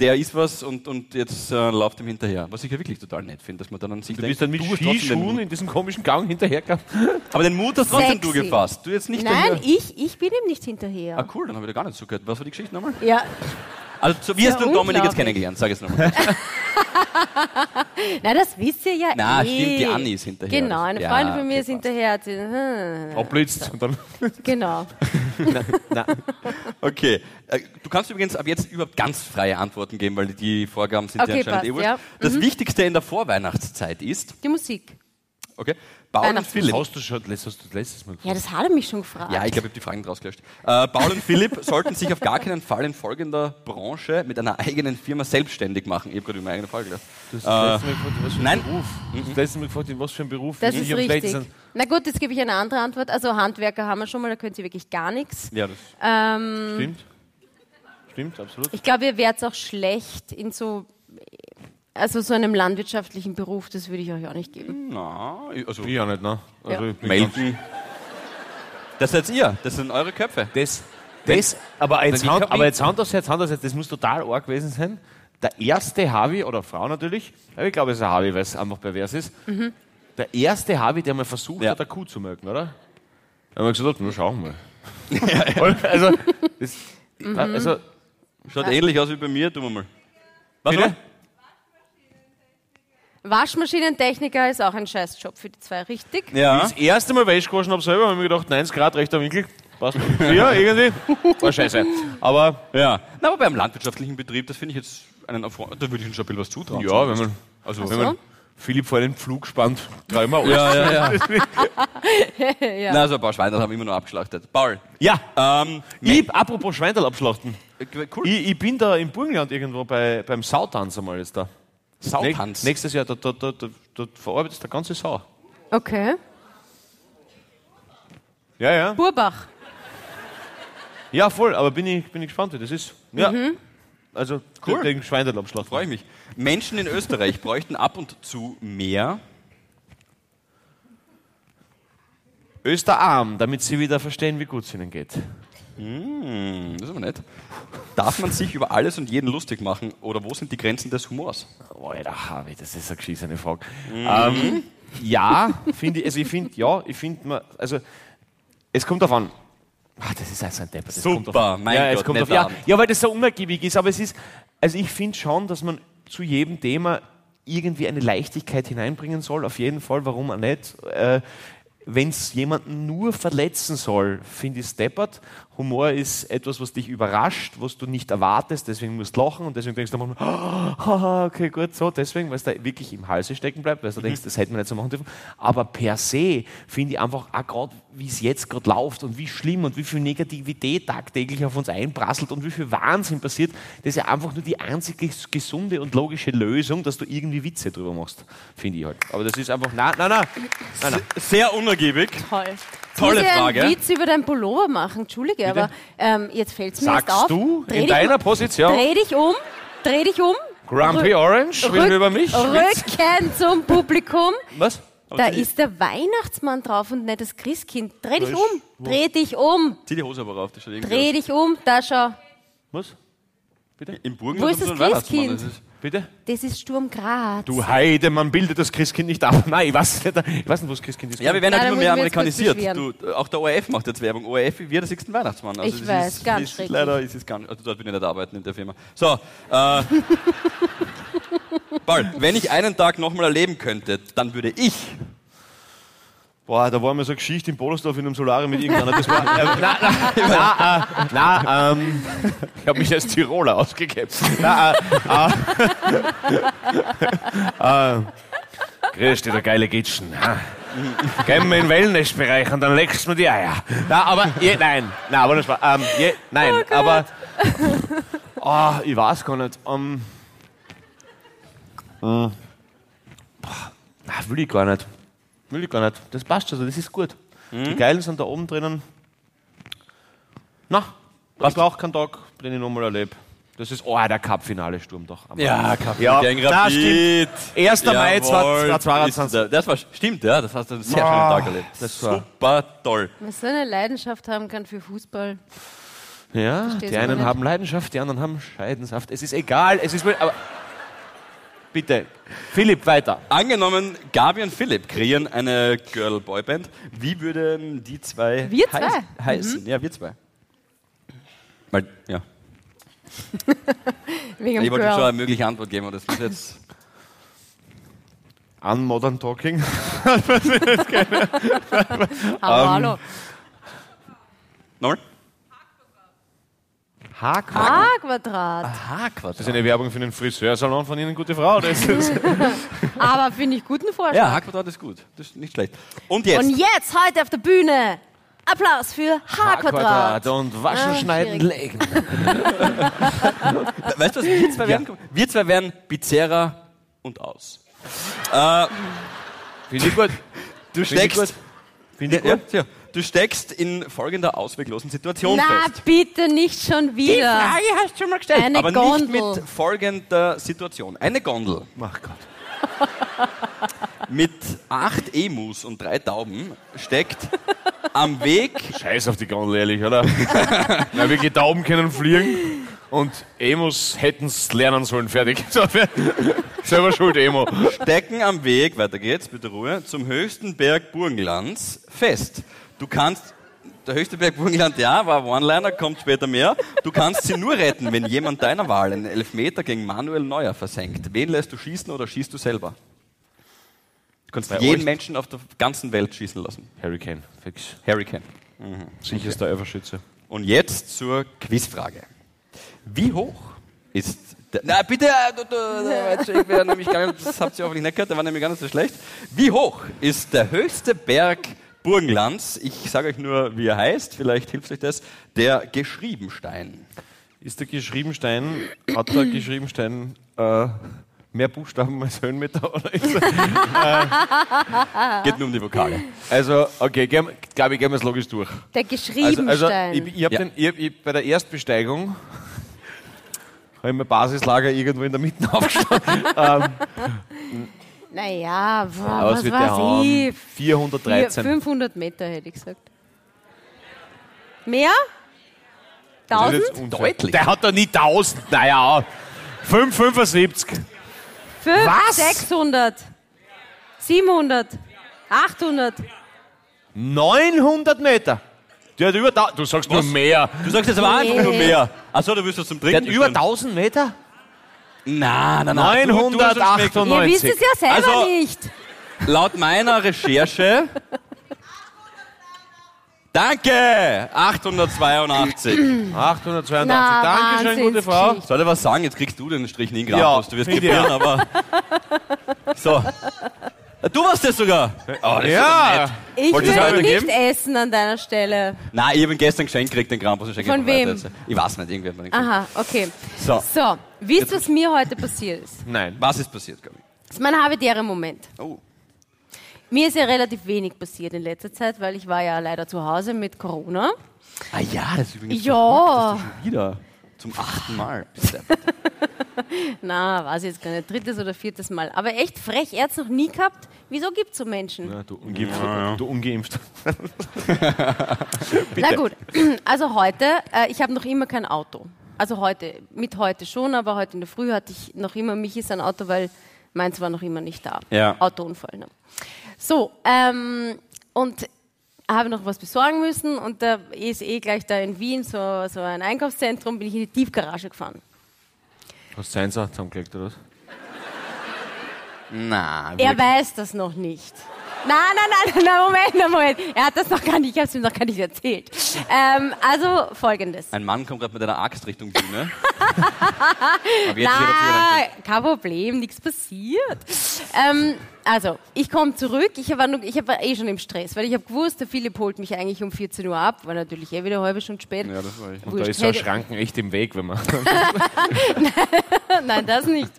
der ist was und, und jetzt äh, läuft ihm hinterher. Was ich ja wirklich total nett finde, dass man dann an sich Du denkt, bist dann mit du Skischuhen Mut. in diesem komischen Gang hinterhergegangen. Aber den Mut hast trotzdem du gefasst. Du jetzt nicht Nein, daher- ich, ich bin ihm nicht hinterher. Ah cool, dann habe ich da gar nicht zugehört. Was war die Geschichte nochmal? Ja, Also so, wie hast du Dominik jetzt kennengelernt? Sag es nochmal. na, das wisst ihr ja Na, eh. stimmt, die Anni ist hinterher. Genau, eine Ja, Freundin von mir okay, ist passt. hinterher. Hat sie, hm, Abblitzt und dann. genau. Okay. Äh, Du kannst übrigens ab jetzt überhaupt ganz freie Antworten geben, weil die Vorgaben sind Okay, ja anscheinend passt, eh wurscht. ja. Das Wichtigste in der Vorweihnachtszeit ist, Die Musik. okay, Paul und. Philipp. Hast du schon hast du letztes Mal Ja, das hat er mich schon gefragt. Ja, ich glaube, ich habe die Fragen draus gelöscht. Äh, Paul und Philipp sollten sich auf gar keinen Fall in folgender Branche mit einer eigenen Firma selbstständig machen. Ich habe gerade über meine eigene Frage gedacht. Du hast das letzte Mal gefragt, was für ein nein. Beruf. Du hast das letzte Mal gefragt, in was für ein Beruf Das die ist am richtig. sind. Na gut, jetzt gebe ich eine andere Antwort. Also Handwerker haben wir schon mal, da können sie wirklich gar nichts. Ja, das Ähm, Stimmt. Stimmt, absolut. ich glaube, ihr wärt auch schlecht in so, also so einem landwirtschaftlichen Beruf, das würde ich euch auch nicht geben. na, also Ich auch nicht, ne? Also Ja. melden. Das seid ihr, das sind eure Köpfe. Das, das, aber jetzt, Hand, aber jetzt Hand aufs Herz, Hand aufs Herz, das muss total arg gewesen sein. Der erste Harvey, oder Frau natürlich, aber ich glaube, es ist ein Harvey, weil es einfach pervers ist. Der erste Harvey, der mal versucht Ja. hat, eine Kuh zu melken, oder? Da haben wir gesagt, nur schauen wir. also, das, also, Schaut ähnlich aus wie bei mir, tun wir mal. Was Bitte? Waschmaschinentechniker ist auch ein Scheißjob für die zwei, richtig? Ja. das erste Mal Wäsche gewaschen habe selber, habe ich mir gedacht, 90 Grad, rechter Winkel, passt. Ja, irgendwie, war scheiße. Aber, Ja. Na, aber beim landwirtschaftlichen Betrieb, das finde ich jetzt einen Erfolg. Da würde ich Ihnen schon ein bisschen was zutrauen. ja, wenn man, Also, wenn so? man Philipp vor den Pflug spannt, träumen wir alles. ja, ja, ja. ja. Na, also ein paar Schweine haben wir immer noch abgeschlachtet. Paul. Ja, Ähm, ich, apropos Schweindel abschlachten. cool. Ich, ich bin da im Burgenland irgendwo bei, beim Sautanz einmal jetzt da. Sautanz. Näch- Nächstes Jahr, da, da, da, da, da verarbeitet der ganze Sau. Okay. Ja, ja. Burbach. Ja, voll, aber bin ich, bin ich gespannt, wie das ist. Ja. Also, Cool. den Schweindel abschlachten. Freue ich mich. Menschen in Österreich bräuchten ab und zu mehr. Österarm, damit sie wieder verstehen, wie gut es ihnen geht. Hm, das ist aber nett. Darf man sich über alles und jeden lustig machen oder wo sind die Grenzen des Humors? Alter, Harvey, das ist eine geschissene Frage. Ähm, ja, finde ich, also ich finde, ja, ich finde, man- also, es kommt darauf an. Ah, das ist also ein Depp. Das Super, kommt auf, mein ja, Gott, kommt auf, ja, ja, weil das so unergiebig ist, aber es ist, also ich finde schon, dass man zu jedem Thema irgendwie eine Leichtigkeit hineinbringen soll, auf jeden Fall, warum auch nicht. Äh, Wenn es jemanden nur verletzen soll, finde ich es deppert. Humor ist etwas, was dich überrascht, was du nicht erwartest, deswegen musst du lachen und deswegen denkst du manchmal, haha, okay, gut, so, deswegen, weil es da wirklich im Halse stecken bleibt, weil du denkst, das hätten wir nicht so machen dürfen. Aber per se finde ich einfach, auch gerade wie es jetzt gerade läuft und wie schlimm und wie viel Negativität tagtäglich auf uns einprasselt und wie viel Wahnsinn passiert, das ist ja einfach nur die einzige gesunde und logische Lösung, dass du irgendwie Witze drüber machst, finde ich halt. Aber das ist einfach, nein, nein, nein, nein, nein. Sehr unergiebig. Toll. Tolle Muss ich Frage. einen Witz über deinen Pullover machen, Entschuldige, aber ähm, jetzt fällt es mir Sagst auf. du Dreh in dich deiner um- Position? Dreh dich um, dreh dich um. Grumpy Rück- Orange, will Rück- über mich? Rücken zum Publikum. Was? Da ist der Weihnachtsmann drauf und nicht das Christkind. Dreh dich um, dreh dich um, Zieh die Hose aber rauf, das schaut dreh dich um. Da schau, Was? aus. Im Burgenland Wo ist das Christkind? Das ist- Bitte? das ist Sturm Graz. Du Heide, man bildet das Christkind nicht ab. Nein, ich weiß nicht, ich weiß nicht wo das Christkind ist. Ja, wir werden halt da immer mehr amerikanisiert. Du, auch der ORF macht jetzt Werbung. ORF wie der siebten Weihnachtsmann. Also Ich das weiß, ist, ganz ist schrecklich. Leider ist es ganz, also dort bin ich nicht arbeiten in der Firma. So, äh, Paul, wenn ich einen Tag nochmal erleben könnte, dann würde ich Boah, da war mal so eine Geschichte im Polosdorf in einem Solarium mit irgendeiner. Das war, äh, na, na, na, äh, na, ähm, ich habe mich als Tiroler ausgegeben. Na, äh, äh, äh, grüß dich, der geile Gitschen. Gehen wir in den Wellnessbereich und dann leckst du mir die Eier. Na, aber, je, nein, nein, aber das war, ähm, je, nein, aber, oh, ich weiß gar nicht, ähm, äh, boah, na, will ich gar nicht. Will ich gar nicht. Das passt schon so, das ist gut. Die Geilen sind da oben drinnen. Na, das war auch kein Tag, den ich nochmal erlebe. Das ist, oh, der Cup-Finale-Sturm doch. am Ja. Kaffee Ja, gegen na, Rapid. 1. Mai Jawohl, 2022. ist der- Das war, stimmt, ja, das hast du einen sehr Ah, schönen Tag erlebt. das war- Super toll. Wer so eine Leidenschaft haben kann für Fußball. Ja, Versteh's die einen haben Leidenschaft, die anderen haben Scheidensaft. Es ist egal, es ist, aber, bitte, Philipp, weiter. Angenommen, Gabi und Philipp kreieren eine Girl-Boy-Band. Wie würden die zwei, Wir zwei? heiß- Mhm. heißen? Ja, wir zwei. Weil, ja. Wegen Ich wollte schon Girl. eine mögliche Antwort geben, aber das ist jetzt. An Modern Talking. Hallo, hallo. Nochmal? Haarquark. A-Quadrat. H-Quadrat. Das ist eine Werbung für den Friseursalon von Ihnen, gute Frau. Das ist, Aber finde ich guten Vorschlag. Ja, H-Quadrat ist gut. Das ist nicht schlecht. Und jetzt. Und jetzt heute auf der Bühne Applaus für H-Quadrat. und waschen, Ah, schneiden, schwierig. legen. Weißt du, was wir zwei werden? Wir zwei werden Pizzeria und aus. Äh, Finde ich gut. du Finde ich gut. steckst. Finde ich Ja, gut. ja, du steckst in folgender ausweglosen Situation Na, fest. bitte nicht schon wieder. hast du schon mal gestellt. Eine Aber Gondel. nicht mit folgender Situation. Eine Gondel Ach Gott. mit acht Emus und drei Tauben steckt am Weg Scheiß auf die Gondel, ehrlich, oder? Na, wirklich Tauben können fliegen und Emos hätten es lernen sollen, fertig. So, Selber schuld, Emo. stecken am Weg, weiter geht's, bitte Ruhe, zum höchsten Berg Burgenlands fest. Du kannst, der höchste Berg Burgenland, ja, war One-Liner, kommt später mehr. Du kannst sie nur retten, wenn jemand deiner Wahl einen Elfmeter gegen Manuel Neuer versenkt. Wen lässt du schießen oder schießt du selber? Du kannst Bei jeden euch? Menschen auf der ganzen Welt schießen lassen. Hurricane, fix. Harry Kane. Sicherster Elferschütze. Und jetzt zur Quizfrage. Wie hoch ist der, na bitte, äh, ich nämlich gar nicht, das habt ihr hoffentlich nicht gehört, der war nämlich gar nicht so schlecht. Wie hoch ist der höchste Berg Burgenlands? Ich sage euch nur, wie er heißt, vielleicht hilft euch das. Der Geschriebenstein. Ist der Geschriebenstein, hat der Geschriebenstein äh, mehr Buchstaben als Höhenmeter? Oder ist er, Geht nur um die Vokale. also, okay, glaube ich, gehen wir es logisch durch. Der Also, Geschriebenstein. also ich, ich hab Ja. den, ich, ich, bei der Erstbesteigung habe ich mein Basislager irgendwo in der Mitte aufgeschlagen. ähm, naja, aber boah, es was wird der weiß haben. ich. 413. 500 Meter hätte ich gesagt. Mehr? Das ist 1000? jetzt unfair. Deutlich. Der hat doch nie 1000. Naja, 575. 500? Was? 600? 700? 800? 900 Meter. Der hat über da Du sagst nur mehr. Du sagst jetzt aber Nee. einfach nur mehr. Achso, du willst das zum Der dritten hat über bestellen. 1000 Meter? Nein, nein, nein. Du- du hast es schmeckt. 998. Ihr wisst es ja selber Also- nicht. Laut meiner Recherche. Danke! 882. 882. Na, Dankeschön, gute Frau. Wahnsinnsgeschichte. Soll ich was sagen? Jetzt kriegst du den Strich nie Ja, Gratis. du wirst gewinnen, ich aber. So. Du warst das sogar. Oh, das ist Ja. Ich Wolltest du würde nicht essen an deiner Stelle. Nein, ich habe gestern geschenkt gekriegt, den Krampus. Ich Von weiter wem? jetzt. Ich weiß nicht, irgendwie hat man den geschenkt. Aha, okay. So. So, wisst ihr, was mir heute passiert ist? Nein. Was ist passiert, glaube Das ist mein habitärer Moment. Oh. Mir ist ja relativ wenig passiert in letzter Zeit, weil ich war ja leider zu Hause mit Corona. Ah ja, das ist übrigens Ja. verrückt, du schon wieder. Zum achten Mal. Na, weiß ich jetzt gar nicht, drittes oder viertes Mal. Aber echt frech, er hat es noch nie gehabt. Wieso gibt es so Menschen? Ja, du ungeimpft. Du ungeimpft. Na gut, also heute, äh, ich habe noch immer kein Auto. Also heute, mit heute schon, aber heute in der Früh hatte ich noch immer, mich ist ein Auto, weil meins war noch immer nicht da. Ja. Autounfall. Ne? So, ähm, und habe noch was besorgen müssen und da ist eh gleich da in Wien so, so ein Einkaufszentrum, bin ich in die Tiefgarage gefahren. Hast du eins auch zusammengelegt, oder was? Na, Er weiß das noch nicht. Nein, nein, nein, nein, Moment, nein, Moment. Er hat das noch gar nicht, ich habe es ihm noch gar nicht erzählt. Ähm, also folgendes. Ein Mann kommt gerade mit einer Axt Richtung Bühne. Na, kein Problem, nichts passiert. Ähm, also, ich komme zurück. Ich war, nur, ich war eh schon im Stress, weil ich habe gewusst, der Philipp holt mich eigentlich um 14 Uhr ab. War natürlich eh wieder eine halbe Stunde spät. Ja, das war ich. Und da Wurscht, ist so ein Schranken echt im Weg, wenn man. Nein, das nicht.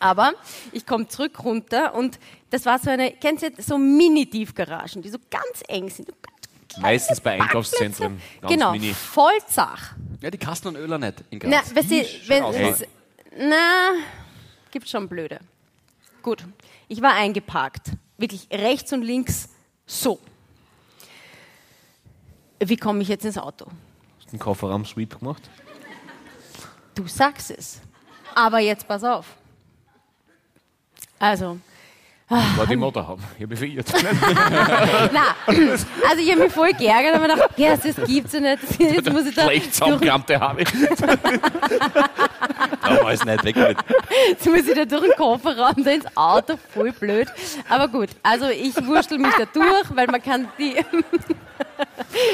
Aber ich komme zurück runter und das war so eine, kennst du so Mini-Tiefgaragen, die so ganz eng sind. Meistens bei Einkaufszentren. Ganz genau, mini. voll zach. Ja, die Kasten und Öler nicht in Graz. Na, weißt du, wenn, wenn's- na, gibt schon blöde. Gut, ich war eingeparkt, wirklich rechts und links so. Wie komme ich jetzt ins Auto? Hast du einen Kofferraum-Sweep gemacht? Du sagst es. Aber jetzt pass auf. Also, War die Motorhaube. Ich habe mich verirrt. na, also ich habe mich voll geärgert und mir gedacht, ja, das gibt's ja nicht. Jetzt muss ich da Schlecht zusammengekrammte habe ich. Aber ist nicht weg mit. Jetzt muss ich da durch den Kofferraum, da ins Auto, voll blöd. Aber gut, also ich wurschtel mich da durch, weil man kann die...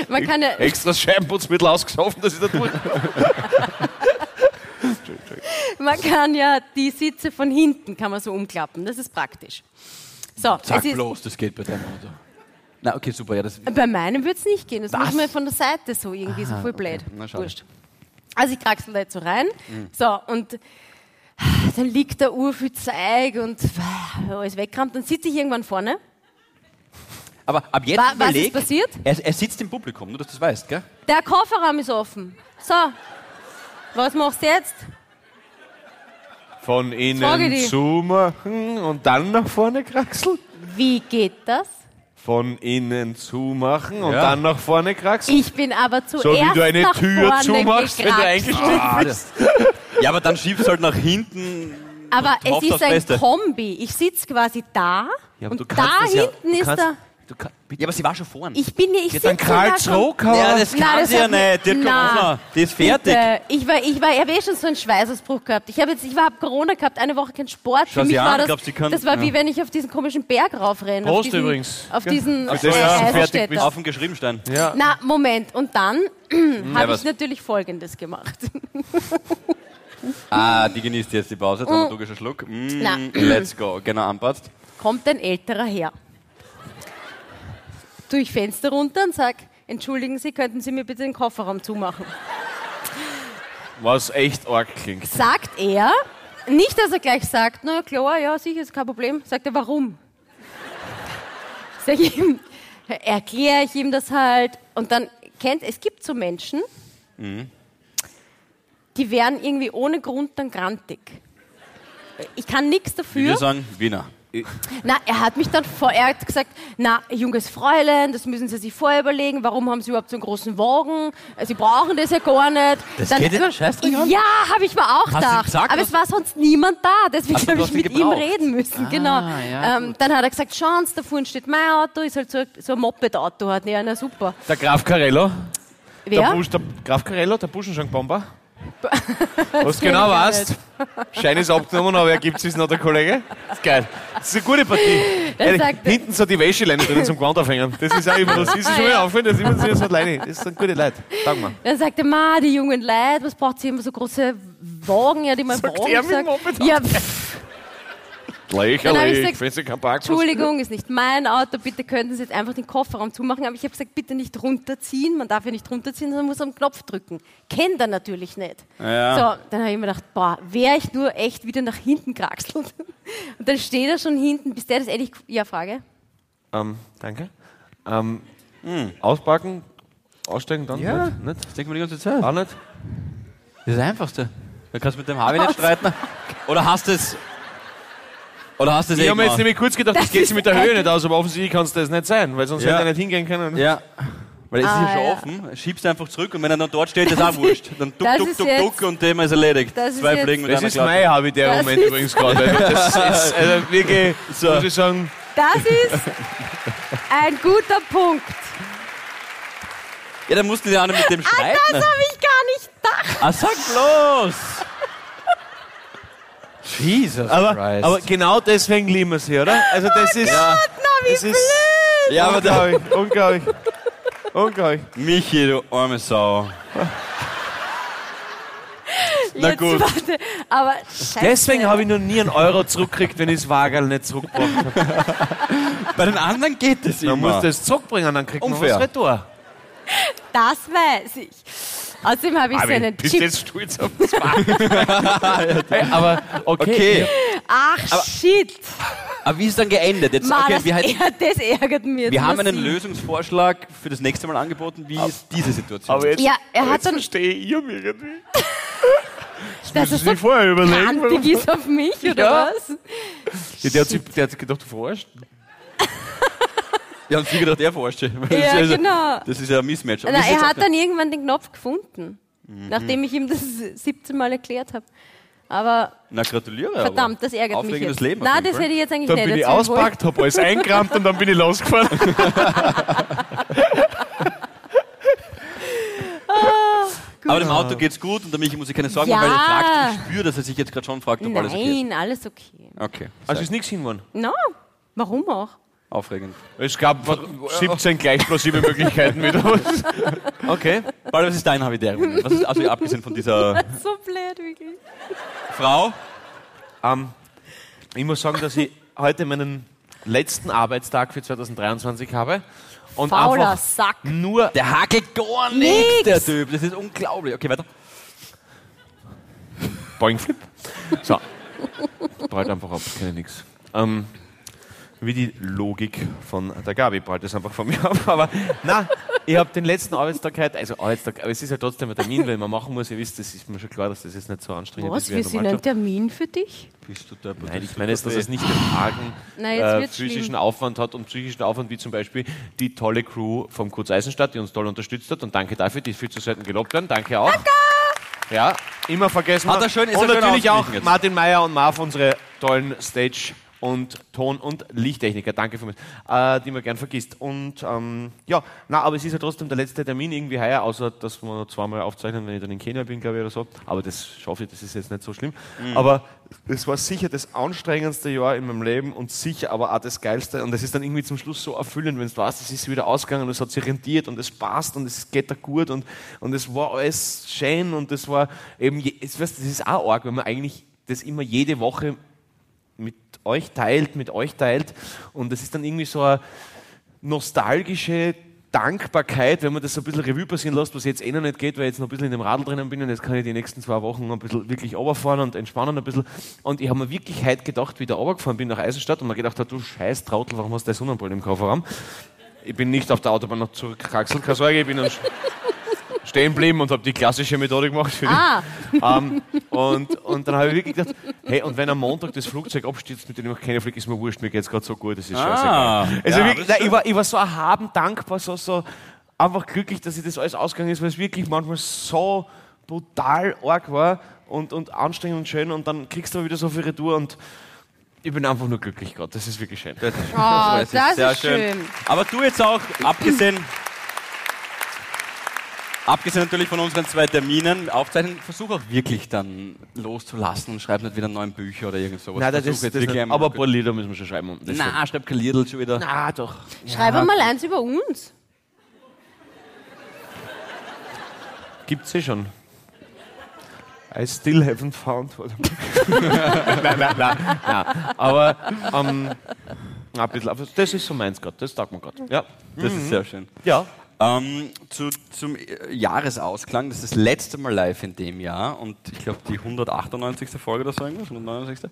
man kann ja... Extra Scheibenputzmittel ausgesoffen, dass ich da durch. Man kann ja die Sitze von hinten kann man so umklappen. Das ist praktisch. So, Sag bloß, das geht bei deinem Auto. Na, okay, super. Ja, das, bei meinem wird es nicht gehen. Das Was? muss man von der Seite so irgendwie so voll blöd. Na, schade. Wurscht. Also ich kraxel da jetzt so rein. So, und dann liegt da ur viel Zeug und alles wegkramt. Dann sitze ich irgendwann vorne. aber ab jetzt Wa- was ist überleg, passiert? Er, er sitzt im Publikum, nur dass du das weißt, gell? Der Kofferraum ist offen. So, was machst du jetzt? Von innen zumachen und dann nach vorne kraxeln. Wie geht das? Von innen zumachen und Ja. dann nach vorne kraxeln. Ich bin aber zuerst So wie du eine Tür zumachst, wenn du gekraxelt. eingestellt bist. Ja, aber dann schiebst du halt nach hinten. Aber es ist ein Beste. Kombi. Ich sitze quasi da Ja, aber und du kannst da ja- hinten du ist kannst- der. Du kann, Ja, aber sie war schon vorne. Ich bin ja, ich ja, sitze dann Karls da schon- Rohkauer. ja, das kann Nein, das sie ja nicht. Die hat Na, Corona. Die ist fertig. Bitte. Ich war, ich war, ich habe eh schon so einen Schweißausbruch gehabt. Ich habe jetzt, ich habe Corona gehabt, eine Woche kein Sport. Schau Für mich sie an, war das, glaub, sie kann- das war ja. wie wenn ich auf diesen komischen Berg raufrenne. auf Prost diesen, übrigens. Auf Ja. diesen Für auf fertig Eisenstädter. bist. Auf dem Geschriebenstein. Ja. Na, Moment. Und dann habe ich natürlich Folgendes gemacht. Ah, die genießt jetzt die Pause. Dramaturgischer Schluck. Mm, Na. let's go. Genau anpasst. Kommt ein älterer Herr. Durch Fenster runter und sag, entschuldigen Sie, könnten Sie mir bitte den Kofferraum zumachen? Was echt arg klingt. Sagt er, nicht, dass er gleich sagt, na klar, ja, sicher, ist kein Problem. Sagt er, warum? Sag ich ihm, erkläre ich ihm das halt. Und dann kennt, es gibt so Menschen, die werden irgendwie ohne Grund dann grantig. Ich kann nichts Wie wir dafür. sagen, Wiener. Na, er hat mich dann vor, er hat gesagt, na, junges Fräulein, das müssen Sie sich vorher überlegen, warum haben Sie überhaupt so einen großen Wagen? Sie brauchen das ja gar nicht. Das dann, geht Scheißdreck an? Ja, habe ich mir auch Hast gedacht. gesagt, aber es war sonst niemand da, deswegen habe ich mit ihm gebraucht. reden müssen. Ah, genau. ja, ähm, dann hat er gesagt, schauen Sie, da vorne steht mein Auto, ist halt so, so ein Moped-Auto. Hat. Ja, na super. Der Graf Carello. Der, Wer? Busch, der Graf Carello, der Buschenschank-Bomber. Was kenn genau weißt, Schein ist abgenommen, aber er gibt es noch der Kollege. Das ist geil. Das ist eine gute Partie. Ehrlich, hinten so die Wäscheleine drin zum Gewand aufhängen. Das ist auch immer, das ist schon mal aufgefallen, das ist immer so alleine. Das sind gute Leute. Sag mal. Dann sagt er, ma, die jungen Leute, was braucht sie immer so große Wagen, ja, die mal Sagt Wagen er sagt. Ja, pff, Lächerlich, gesagt, findest du keinen Parkplatz? Entschuldigung, ist nicht mein Auto, bitte könnten Sie jetzt einfach den Kofferraum zumachen. Aber ich habe gesagt, bitte nicht runterziehen. Man darf ja nicht runterziehen, sondern muss am Knopf drücken. Kennt er natürlich nicht. Ja. So, dann habe ich mir gedacht, boah, wäre ich nur echt wieder nach hinten kraxelt. Und dann steht er schon hinten, bis der das endlich. Ja, Frage. Ähm, danke. Ähm, Auspacken, aussteigen, dann? Ja. Nicht? nicht? Das denken wir die ganze Zeit. Auch nicht? Das ist das Einfachste. Da kannst du mit dem Harvey nicht streiten. Oder hast du es. Oder hast du es Ich eh habe mir jetzt nämlich kurz gedacht, das, Das geht sich ist mit der Höhe nicht aus, aber offensichtlich kann es das nicht sein, weil sonst Ja. hätte er nicht hingehen können. Ja. Weil es ist Ah, ja schon ja. offen, schiebst du einfach zurück und wenn er dann dort steht, ist auch wurscht. Dann duck, das duck, ist duck, jetzt- duck und Thema ist erledigt. das ist Zwei jetzt- Fliegen mit Das ist mein Hobby der Das Moment ist- übrigens gerade. Das ist also wirklich, So. muss ich sagen, Das ist ein guter Punkt. Ja, dann musst du ja auch nicht mit dem Ah, streiten. das habe ich gar nicht gedacht. Ah, sag bloß! Jesus aber, aber genau deswegen lieben wir sie, oder? Also das ist, Na, wie das ist ja, aber da, unglaublich, unglaublich, unglaublich. Michi, du arme Sau. Na Jetzt, gut. Warte, aber scheiße. Deswegen habe ich noch nie einen Euro zurückgekriegt, wenn ich das Wagerl nicht zurückgebracht habe. Bei den anderen geht es Man immer. muss das zurückbringen, dann kriegt man was retour. Das weiß ich. Außerdem habe ich so Aber einen bist Chip. jetzt stolz auf das aber okay. Okay, Ach, shit. aber wie ist es dann geendet? Jetzt, Mann, okay, das, wir, hätten- ja, das ärgert mich jetzt wir haben einen. Lösungsvorschlag für das nächste Mal angeboten. Wie ist diese Situation? Aber jetzt, Ja, er hat jetzt dann- verstehe ich mich irgendwie. Das Müssen ist sich vorher überlegen. kantig ist auf mich, oder Ja. was? Ja, der, hat sich, der hat sich gedacht, du verarschst. Ja, und sie gedacht, er verarscht sich. Das Ja, ist also- genau. Das ist ja ein Mismatch. Aber Na, er hat dann irgendwann den Knopf gefunden, Mhm. nachdem ich ihm das 17 Mal erklärt habe. Aber Na, gratuliere. verdammt, das ärgert mich Aufregendes jetzt. Leben Nein, das Fall. hätte ich jetzt eigentlich Dann nicht bin ich auspackt, hab alles eingerammt und dann bin ich losgefahren. Aber dem Auto geht's gut und der Michi muss sich keine Sorgen Ja. machen, weil er fragt, ich spüre, dass er sich jetzt gerade schon fragt, ob alles okay ist. Nein, alles okay. Okay, Also ist nichts hingegangen. No, warum auch? Aufregend. Es gab 17 gleich plausible Möglichkeiten wieder. Okay. Paul, was ist dein Habitärum? Was ist, also abgesehen von dieser So blöd, wirklich. Frau? Ähm, ich muss sagen, dass ich heute meinen letzten Arbeitstag für 2023 habe. Und Fauler einfach Sack. nur Der hakelt gar Nix. nichts, der Typ. Das ist unglaublich. Okay, weiter. Boing Flip. So. Prallt einfach ab, kenne nichts. Ähm, wie die Logik von der Gabi prallt das einfach von mir ab. Aber na, ich habe den letzten Arbeitstag heute, also Arbeitstag, aber es ist ja trotzdem ein Termin, weil man machen muss. Ihr wisst, das ist mir schon klar, dass das jetzt nicht so anstrengend Was? ist. Wir ein sind ein. Termin für dich? Bist du der Nein, ich meine jetzt, dass es nicht den argen äh, physischen schlimm. Aufwand hat und psychischen Aufwand, wie zum Beispiel die tolle Crew vom Kurz Eisenstadt, die uns toll unterstützt hat. Und danke dafür, die viel zu selten gelobt werden. Danke auch. Ja, immer vergessen. Hat wir. er schön- ist und er schön natürlich auch jetzt. Martin Meyer und Marv, unsere tollen Stage- und Ton- und Lichttechniker. Danke für mich, äh, die man gern vergisst. Und ähm, ja, na, aber es ist ja trotzdem der letzte Termin irgendwie heuer, außer dass wir noch zweimal aufzeichnen, wenn ich dann in Kenia bin, glaube ich, oder so. Aber das schaffe ich, das ist jetzt nicht so schlimm. Aber es war sicher das anstrengendste Jahr in meinem Leben und sicher aber auch das geilste. Und es ist dann irgendwie zum Schluss so erfüllend, wenn du weißt, es ist wieder ausgegangen und es hat sich rentiert und es passt und es geht da gut und, und es war alles schön und es war eben, es, weißt, das ist auch arg, wenn man eigentlich das immer jede Woche euch teilt, mit euch teilt. Und es ist dann irgendwie so eine nostalgische Dankbarkeit, wenn man das so ein bisschen Revue passieren lässt, was jetzt eh noch nicht geht, weil ich jetzt noch ein bisschen in dem Radl drinnen bin und jetzt kann ich die nächsten zwei Wochen ein bisschen wirklich runterfahren und entspannen ein bisschen. Und ich habe mir wirklich heute gedacht, wie ich da runtergefahren bin nach Eisenstadt und mir gedacht du scheiß Trautel, warum hast du das Sonnenbrille im Kofferraum? Ich bin nicht auf der Autobahn noch zurückgekraxelt, keine Sorge, ich bin am stehen geblieben und habe die klassische Methode gemacht. Für Ah. Ähm, und, und dann habe ich wirklich gedacht, hey, und wenn am Montag das Flugzeug abstürzt, mit dem ich noch keine fliege, ist mir wurscht, mir geht es gerade so gut, das ist Ah. scheißegal. Also Ja, wirklich, nein, ich, war, ich war so erhaben, dankbar, so, so einfach glücklich, dass ich das alles ausgegangen ist, weil es wirklich manchmal so brutal arg war und, und anstrengend und schön und dann kriegst du wieder so viel Retour und ich bin einfach nur glücklich gerade. Das ist wirklich schön. Das, Oh, ich. das Sehr ist schön. Aber du jetzt auch, abgesehen, abgesehen natürlich von unseren zwei Terminen, Aufzeichnen, versuch auch wirklich dann loszulassen und schreib nicht wieder neun Bücher oder irgend sowas. Nein, das, Versuch das, jetzt das wirklich nicht. einmal- aber ein paar Lieder müssen wir schon schreiben. Das Na, schreib kein Liedl schon wieder. Na doch. Schreib mal eins über uns. Gibt's eh schon. I still haven't found what I'm nein, nein, nein, nein. Aber ähm, ein bisschen, das ist so meins gerade, das taugt mir gerade. Ja. Das ist sehr schön. ja. Ähm, zu, zum äh, Jahresausklang, das ist das letzte Mal live in dem Jahr und ich glaube die 198. Folge oder so irgendwas, 169.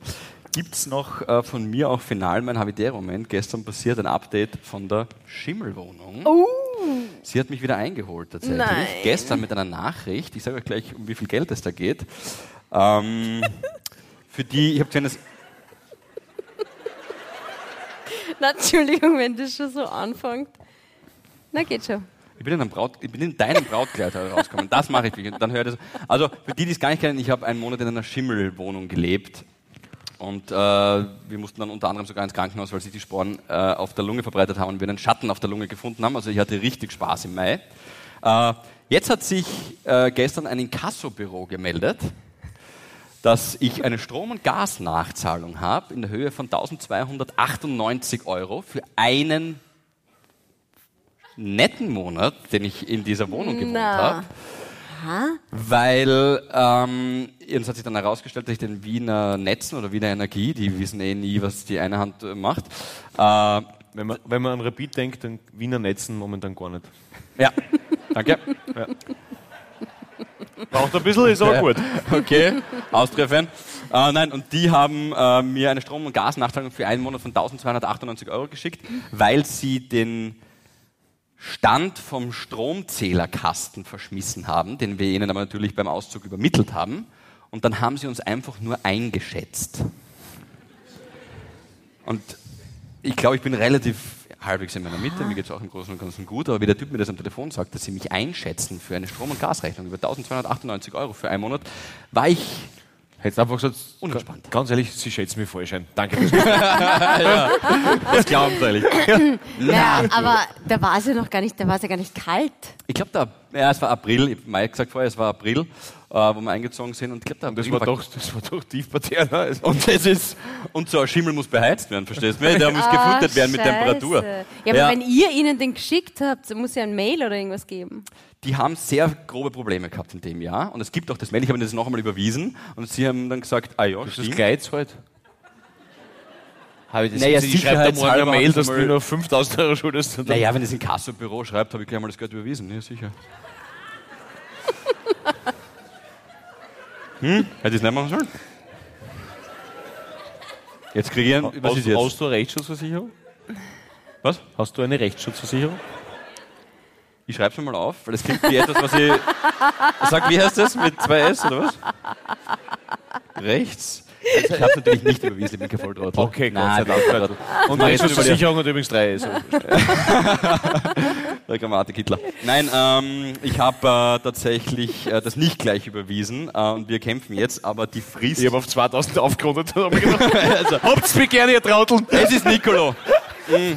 Gibt es noch äh, von mir auch final mein Havidero-Moment. Gestern passiert ein Update von der Schimmelwohnung. Sie hat mich wieder eingeholt tatsächlich. Nein. Gestern mit einer Nachricht. Ich sage euch gleich, um wie viel Geld es da geht. Ähm, für die, ich habe gesehen, dass Na, Entschuldigung, wenn das schon so anfängt. Na, geht schon. Ich bin in, einem Braut, ich bin in deinem Brautkleid rausgekommen. Das mache ich. Und Dann das. Also für die, die es gar nicht kennen, ich habe einen Monat in einer Schimmelwohnung gelebt. Und äh, wir mussten dann unter anderem sogar ins Krankenhaus, weil sich die Sporen äh, auf der Lunge verbreitet haben und wir einen Schatten auf der Lunge gefunden haben. Also ich hatte richtig Spaß im Mai. Äh, jetzt hat sich äh, gestern ein Inkassobüro gemeldet, dass ich eine Strom- und Gasnachzahlung habe in der Höhe von 1298 Euro für einen netten Monat, den ich in dieser Wohnung gewohnt habe. Weil ähm, es hat sich dann herausgestellt, dass ich den Wiener Netzen oder Wiener Energie, die wissen eh nie, was die eine Hand äh, macht. Äh, Wenn man, wenn man an Rapid denkt, dann Wiener Netzen momentan gar nicht. ja, danke. Braucht ein bisschen, ist aber gut. Okay, Austria-Fan. Äh, nein, und die haben äh, mir eine Strom- und Gasnachzahlung für einen Monat von 1298 Euro geschickt, weil sie den Stand vom Stromzählerkasten verschmissen haben, den wir ihnen aber natürlich beim Auszug übermittelt haben. Und dann haben sie uns einfach nur eingeschätzt. Und ich glaube, ich bin relativ halbwegs in meiner Mitte, mir geht es auch im Großen und Ganzen gut, aber wie der Typ mir das am Telefon sagt, dass sie mich einschätzen für eine Strom- und Gasrechnung über 1298 Euro für einen Monat, war ich Hättest einfach gesagt, Unentspannt. ganz ehrlich, Sie schätzen mich falsch ein. Danke. das glauben ehrlich. Ja, aber da war es ja noch gar nicht, da war es ja gar nicht kalt. Ich glaube, da, ja, es war April, ich habe Mai gesagt vorher, es war April, äh, wo wir eingezogen sind und ich glaube, da Das war doch, das war doch tiefparterner. Also, Und das ist, und so ein Schimmel muss beheizt werden, verstehst du? Der muss gefüttert werden mit Ah, Scheiße. Temperatur. Ja, aber Ja. wenn ihr ihnen den geschickt habt, muss ja ein Mail oder irgendwas geben. Die haben sehr grobe Probleme gehabt in dem Jahr und es gibt auch das Mail, ich habe ihnen das noch einmal überwiesen und sie haben dann gesagt, ah ja, das stimmt. Geiz halt. Habe ich das Naja, gesehen? ich schreibe da morgen eine Mail, dass du noch 5000 Euro schuldest. Naja, wenn es in Kassobüro schreibt, habe ich gleich mal das Geld überwiesen, ja sicher. Hm? Hätte ich es nicht machen sollen? Jetzt kriege ich einen, was Hast, ist jetzt? hast du eine Rechtsschutzversicherung? Was? Hast du eine Rechtsschutzversicherung? Ich schreibe es mal auf, weil das klingt wie etwas, was ich. Sag, wie heißt das? Mit zwei S oder was? Rechts? Ich habe es natürlich nicht überwiesen, kein Volltrottel. Okay, Gott sei Dank. Und Rechtsschutzversicherung hat übrigens drei. Also. Der Grammatik-Hitler. Nein, ähm, ich habe äh, tatsächlich äh, das nicht gleich überwiesen äh, und wir kämpfen jetzt, aber die Frist. Ich habe auf 2000 aufgerundet. und hab mir also, Habt's mich gerne, ihr Trauteln. Es ist Nicolo. Mm.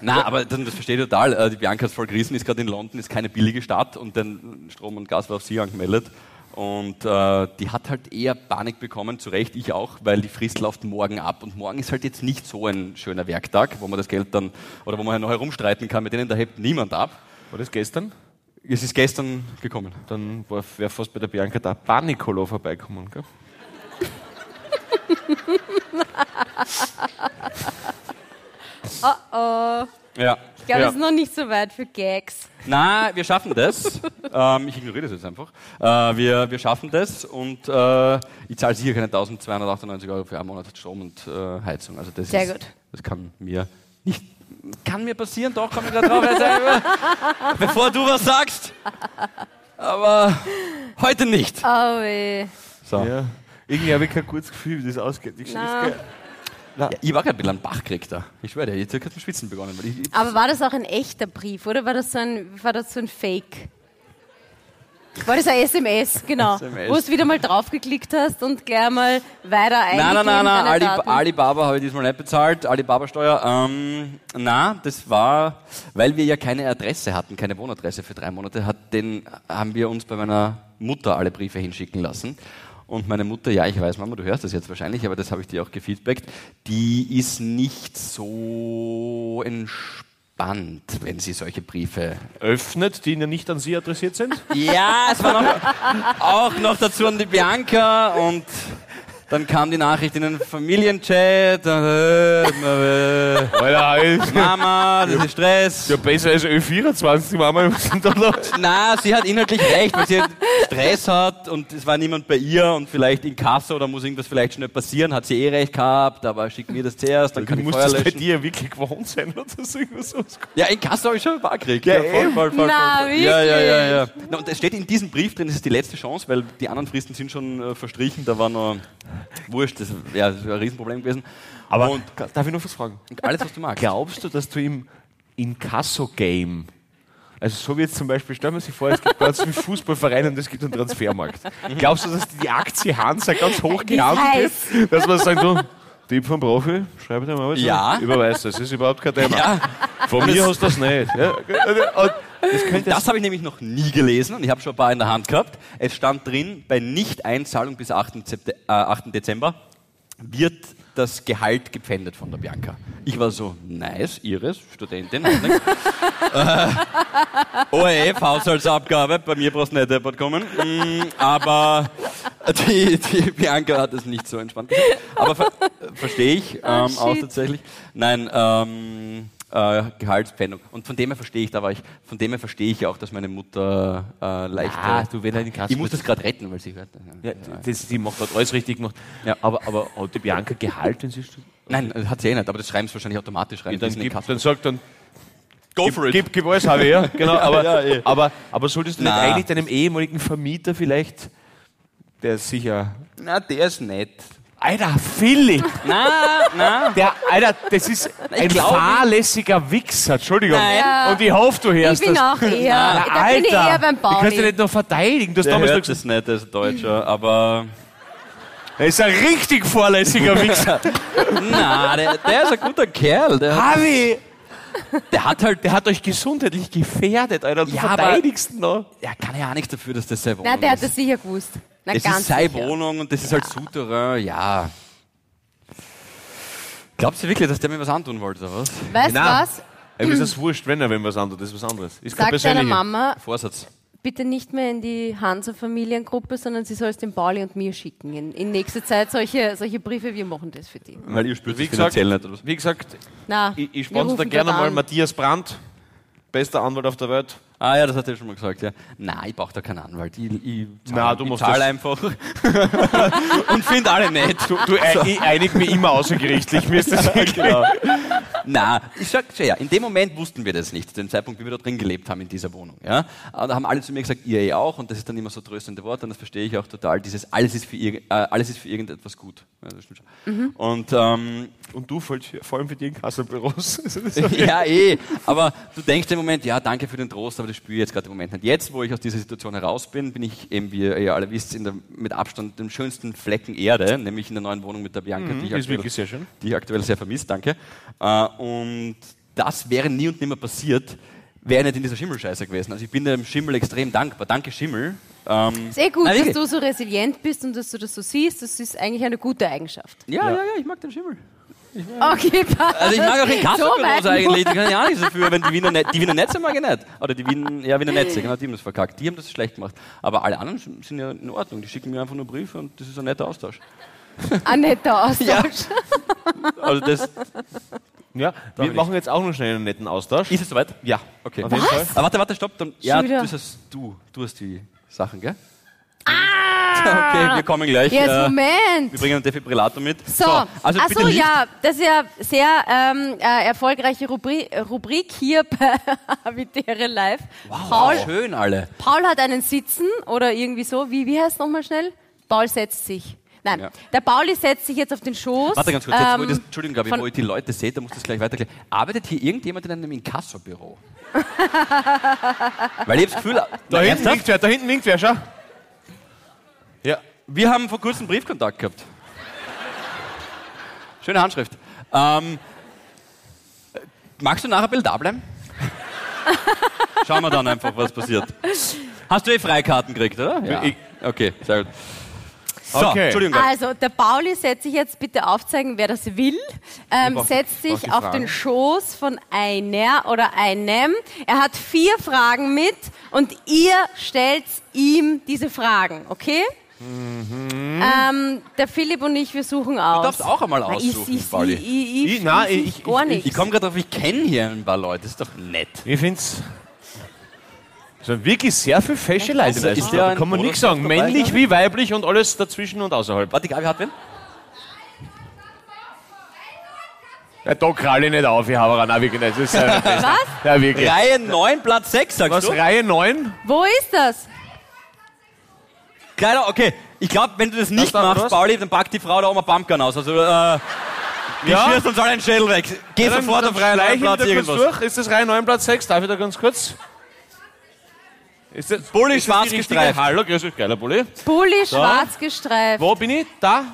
Na, aber das, das verstehe ich total. Äh, Die Bianca voll Riesen ist gerade in London, ist keine billige Stadt und dann Strom und Gas war auf sie angemeldet. Und äh, die hat halt eher Panik bekommen, zu Recht, ich auch, weil die Frist läuft morgen ab. Und morgen ist halt jetzt nicht so ein schöner Werktag, wo man das Geld dann, oder wo man noch herumstreiten kann, mit denen da hebt niemand ab. War das gestern? Es ist gestern gekommen. Dann wäre fast bei der Bianca da Panicolo vorbeikommen. Gell? Oh oh. Ja. Ich glaube, ja. es ist noch nicht so weit für Gags. Na, wir schaffen das. ähm, ich ignoriere das jetzt einfach. Äh, wir, wir schaffen das und äh, ich zahle sicher keine 1298 Euro für einen Monat Strom und äh, Heizung. Also das Sehr ist, gut. Das kann mir nicht. Kann mir passieren, doch, komm ich gerade drauf. Jetzt, Bevor du was sagst. Aber heute nicht. Oh weh. So. Ja. Ja. Irgendwie habe ich kein gutes Gefühl, wie das ausgeht. Ich, Na. ich, ich war gerade ein bisschen an den Bach gekriegt da. Ich schwöre dir, jetzt hat mit Schwitzen begonnen. Weil ich, ich, Aber war das auch ein echter Brief oder war das so ein, war das so ein Fake? War das ein SMS, genau. SMS. Wo du wieder mal draufgeklickt hast und gleich mal weiter Nein, eingegeben nein, nein, nein. deine Ali? Alibaba habe ich diesmal nicht bezahlt. Alibaba-Steuer. Ähm, na, das war, weil wir ja keine Adresse hatten, keine Wohnadresse für drei Monate, hat den, haben wir uns bei meiner Mutter alle Briefe hinschicken lassen. Und meine Mutter, ja, ich weiß, Mama, du hörst das jetzt wahrscheinlich, aber das habe ich dir auch gefeedbackt, die ist nicht so entspannt, wenn sie solche Briefe öffnet, die Ihnen nicht an Sie adressiert sind? ja, es war noch, auch noch dazu an die Bianca und dann kam die Nachricht in den Familienchat. Äh, Alter. Mama, das ist Stress. Ja, besser als Ö24, die Mama. Na, sie hat inhaltlich recht, weil sie halt Stress hat und es war niemand bei ihr und vielleicht in Kasse oder muss irgendwas vielleicht schnell passieren, hat sie eh recht gehabt, aber schick mir das zuerst, dann kann Du ich musst Feuer das bei löschen. dir wirklich gewohnt sein, oder so irgendwas. Ja, in Kasse habe ich schon ein paar gekriegt. Ja, voll, eben. voll, voll, Na, voll, voll. Ja, ja, ja, ja. Na, und es steht in diesem Brief drin, das ist die letzte Chance, weil die anderen Fristen sind schon äh, verstrichen, da war noch wurscht, das wäre ein Riesenproblem gewesen. Aber und darf ich noch was fragen? alles, was du magst. Glaubst du, dass du im Inkasso-Game, also so wie jetzt zum Beispiel, stellen wir sich vor, es gibt ganz viele Fußballvereine und es gibt einen Transfermarkt. Glaubst du, dass die Aktie Hansa ganz hoch ist gehandelt wird? Dass man sagt, so, Tipp vom Profi, schreibe dir mal was. Ja. Überweist, das ist überhaupt kein Thema. Ja, Von mir hast du das nicht. Ja. Und das das habe ich nämlich noch nie gelesen und ich habe schon ein paar in der Hand gehabt. Es stand drin, bei Nicht-Einzahlung bis 8. Septe- äh, 8. Dezember wird das Gehalt gepfändet von der Bianca. Ich war so, nice, Iris, Studentin. äh, ORF, Haushaltsabgabe, bei mir brauchst du nicht deppert kommen. Mm, aber die, die Bianca hat es nicht so entspannt gesagt. Aber ver verstehe ich ähm, shit. auch tatsächlich. Nein, ähm, äh, Gehaltspfändung. Und von dem her verstehe ich, da war ich, von dem her verstehe ich auch, dass meine Mutter äh, leicht. Ah, du, Kasse ich muss das gerade retten, weil sie hört. Ja, das, die macht hat alles richtig gemacht. Ja. Aber, aber hat die Bianca Gehalt, wenn sie stu- Nein, das hat sie eh nicht, aber das schreiben sie wahrscheinlich automatisch rein. dann, Das ist in gib, den dann sagt dann, Go gib, gib, gib alles, habe ich, ja. Genau, aber, ja, eh. aber, aber solltest du nicht Na. eigentlich deinem ehemaligen Vermieter vielleicht, der ist sicher, Na, der ist nett. Alter, Philipp, Na, na. der, Alter, das ist ein glaube- fahrlässiger Wichser, Entschuldigung. Nein. Und ich hoffe, du Ich hörst bin das. auch eher, Na, da bin ich eher beim du kannst dich nicht noch verteidigen. Du hast Der damals hört gesagt, das nicht, ein Deutscher, aber er ist ein richtig fahrlässiger Wichser. na, der, der ist ein guter Kerl. Der, Harvey, der hat halt, der hat euch gesundheitlich gefährdet, Alter. Du Ja, verteidigst ihn noch. er kann ja auch nichts dafür, dass das seine Wohnung Na, der hat ist. das sicher gewusst. Na, Das ganz ist seine sicher. Wohnung und das ist halt Souterrain, ja. Glaubst du wirklich, dass der mir was antun wollte, oder was? Weißt du was? Ist das wurscht, wenn er wenn was anderes, das ist was anderes. Ist Sag deiner. Mama, Vorsatz. Bitte nicht mehr in die Hansa-Familiengruppe, sondern sie soll es dem Pauli und mir schicken. In, in nächster Zeit solche, solche Briefe, wir machen das für die. Weil ihr spürt Wie gesagt, finanziell nicht, oder was? wie gesagt, Na, ich, ich sponsor da gerne mal an. Matthias Brandt, bester Anwalt auf der Welt. Ah ja, das hat er schon mal gesagt, ja. Nein, ich brauche da keinen Anwalt. Ich, ich zahl, Na, du ich musst zahl einfach und finde alle nett. Du, du äh, ich einig mich immer außergerichtlich, mir ist das genau. Na, ich sag schon, ja, in dem Moment wussten wir das nicht, zu dem Zeitpunkt, wie wir da drin gelebt haben in dieser Wohnung. Ja? Aber da haben alle zu mir gesagt, ihr eh auch, und das ist dann immer so tröstende Worte, und das verstehe ich auch total, dieses alles ist für, äh, alles ist für irgendetwas gut. Ja, das stimmt schon. Und ähm, Und du, vor allem für die Inkassobüros. ja, eh. Aber du denkst im Moment, ja, danke für den Trost, aber das spüre ich jetzt gerade im Moment nicht. Jetzt, wo ich aus dieser Situation heraus bin, bin ich eben, wie ihr alle wisst, in der, mit Abstand dem schönsten Flecken Erde, nämlich in der neuen Wohnung mit der Bianca, die, ich ist aktuell, wirklich sehr schön. die ich aktuell sehr vermisst, danke. Äh, und das wäre nie und nimmer passiert, wäre ich nicht in dieser Schimmelscheiße gewesen. Also ich bin dem Schimmel extrem dankbar. Danke, Schimmel. Ähm, Ist eh gut, Nein, dass du so resilient bist und dass du das so siehst. Das ist eigentlich eine gute Eigenschaft. ja, ja, ja, ich mag den Schimmel. Okay, passt. Also ich mag auch in So Kasselbüros weit eigentlich, die kann ich auch nicht dafür, wenn die Wiener, Net die Wiener Netze mag ich nicht. Oder die Wien, ja, Wiener Netze, genau, die haben das verkackt. Die haben das schlecht gemacht. Aber alle anderen sind ja in Ordnung. Die schicken mir einfach nur Briefe und das ist ein netter Austausch. Ein netter Austausch. Ja. Also das, Ja, wir ich. machen jetzt auch noch schnell einen netten Austausch. ist es soweit? Ja, okay. Auf jeden Fall. Aber warte, warte, stopp. Dann, ja, das hast du. Du hast die Sachen, gell? Okay, wir kommen gleich. Jetzt, äh, Moment. wir bringen einen Defibrillator mit. So, also ach bitte so, ja, das ist ja sehr ähm, äh, erfolgreiche Rubri Rubrik hier bei Habitäre Live. Paul, Schön alle. Paul hat einen Sitzen oder irgendwie so. Wie, wie heißt es nochmal schnell? Paul setzt sich. Nein, Ja. der Pauli setzt sich jetzt auf den Schoß. Warte ganz kurz, jetzt, wo ähm, ich das, Entschuldigung, Gabi, von- wo ich die Leute sehe, da muss ich das gleich weiterklären. Arbeitet hier irgendjemand in einem Inkassobüro? Weil ich habe das Gefühl, Da na, hinten winkt wer, da hinten winkt wer, schau. Wir haben vor kurzem Briefkontakt gehabt. Schöne Handschrift. Ähm, äh, magst du nachher ein bisschen da bleiben? Schauen wir dann einfach, was passiert. Hast du eh Freikarten gekriegt, oder? Ja. Ich- Okay, sehr gut. So, Okay. Entschuldigung. Also, der Pauli setzt sich jetzt bitte aufzeigen, wer das will. Ähm, brauch- setzt sich auf Fragen. den Schoß von einer oder einem. Er hat vier Fragen mit und ihr stellt ihm diese Fragen, okay? Ähm, der Philipp und ich, wir suchen aus. Du darfst auch einmal aussuchen, ich, ich, Pauli. ich, ich, ich, Ich- nein, ich, ich- gar ich- nicht. Ich komme gerade drauf, ich kenne hier ein paar Leute, das ist doch nett. Ich find's. So wirklich sehr viel fesche Leute. Ist- da. ist da kann man nichts sagen. Männlich wie weiblich und alles dazwischen und außerhalb. Warte, die Gabi hat wen? Ja, da krall ich nicht auf, ich habe auch wirklich nicht. Das ist, Was? Ja, wirklich. Reihe 9, Platz 6, sagst Was, du? Reihe 9? Wo ist das? Kleiner, okay. Ich glaube, wenn du das nicht da, machst? Pauli, dann packt die Frau da oben ein Pumpgun aus. Also, äh, die Ja. schießt uns alle einen Schädel weg. Geh Ja, dann- sofort dann auf Reihe 9, schleiche ich Platz irgendwas. durch. Ist das Reihe 9, Platz 6? Darf ich da ganz kurz? Ist das, Bulli ist das schwarz gestreift. Hallo, grüß euch, geiler Bulli. Bulli schwarz gestreift. Wo bin ich? Da?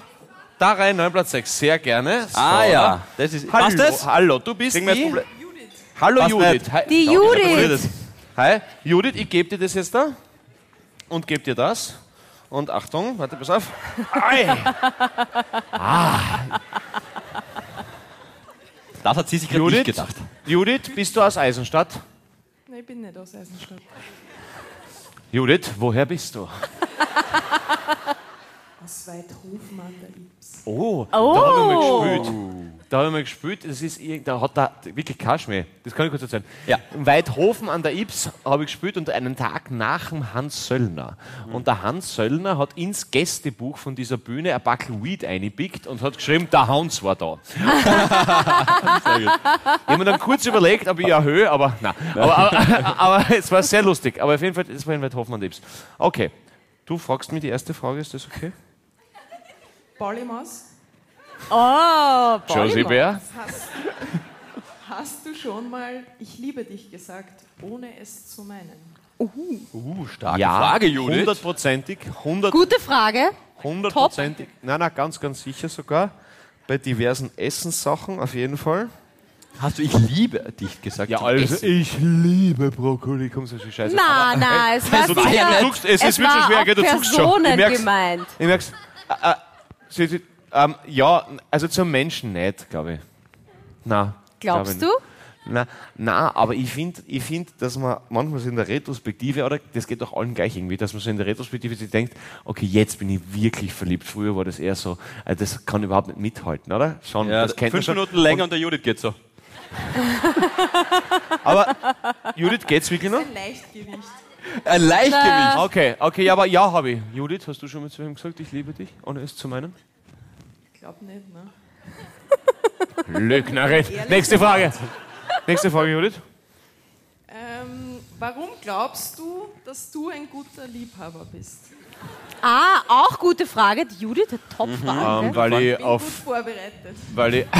Da Reihe 9, Platz 6. Sehr gerne. So. Ah ja, das ist. Hallo, Passt das? hallo, du bist wir die? Problem- Hallo Passt Judith. nicht. Hi. Die Judith. das. Hi, Judith, ich gebe dir das jetzt da und gebe dir das. Und Achtung, warte, pass auf. Ei. Das hat sie sich gerade nicht Judith, gedacht. Judith, bist du aus Eisenstadt? Nein, ich bin nicht aus Eisenstadt. Judith, woher bist du? Aus Weidhofen an der Ips. Oh, Oh. da habe ich mal gespielt. Da habe ich mal gespielt, das ist, irgend- da hat da wirklich Kaschmir. Das kann ich kurz erzählen. Ja. In Weidhofen an der Ips habe ich gespielt und einen Tag nach dem Hans Söllner. Und der Hans Söllner hat ins Gästebuch von dieser Bühne ein Backel Weed eingepickt und hat geschrieben, der Hans war da. ich habe mir dann kurz überlegt, ob ich erhöhe, aber nein. Aber, aber, aber es war sehr lustig. Aber auf jeden Fall, es war in Weidhofen an der Ips. Okay. Du fragst mir die erste Frage, ist das okay? Polymaus, Oh, Josie. Bär? hast, hast du schon mal Ich liebe dich gesagt, ohne es zu meinen? Uh, starke Ja, Frage, Judith. hundertprozentig, hundert- Gute Frage. hundertprozentig, nein, nein, ganz, ganz sicher sogar, bei diversen Essenssachen auf jeden Fall. Hast du Ich liebe dich gesagt? Ja, also Essen? ich liebe Brokkoli, komm so viel Scheiße. Na, na, es war also, du sicher, zuckst, es, ist wirklich schwer, gell, du zuckst schon. Personen Ich merk's, gemeint. ich merk's. Äh, äh, sie- sie- ähm, ja, also zum Menschen nicht, glaube ich. Na, Glaubst du? Na, na, aber ich finde, ich find, dass man manchmal so in der Retrospektive, oder das geht doch allen gleich irgendwie, dass man so in der Retrospektive sich denkt, okay, jetzt bin ich wirklich verliebt. Früher war das eher so, äh, das kann überhaupt nicht mithalten, oder? Schon, Ja, das kennt man fünf schon. Minuten länger und der Judith geht so. Aber Judith, geht's wirklich noch? Ein Leichtgewicht. Ein Leichtgewicht. Okay, okay, ja, aber ja, habe ich. Judith, hast du schon mal zu ihm gesagt, ich liebe dich, ohne es zu meinen? Ich glaube nicht, ne? Lügnerin. Nächste Frage. Nächste Frage, Judith. Ähm, warum glaubst du, dass du ein guter Liebhaber bist? Ah, auch gute Frage. Die Judith hat Top-Frage. Ähm, weil ich Bin auf, gut vorbereitet. weil ich,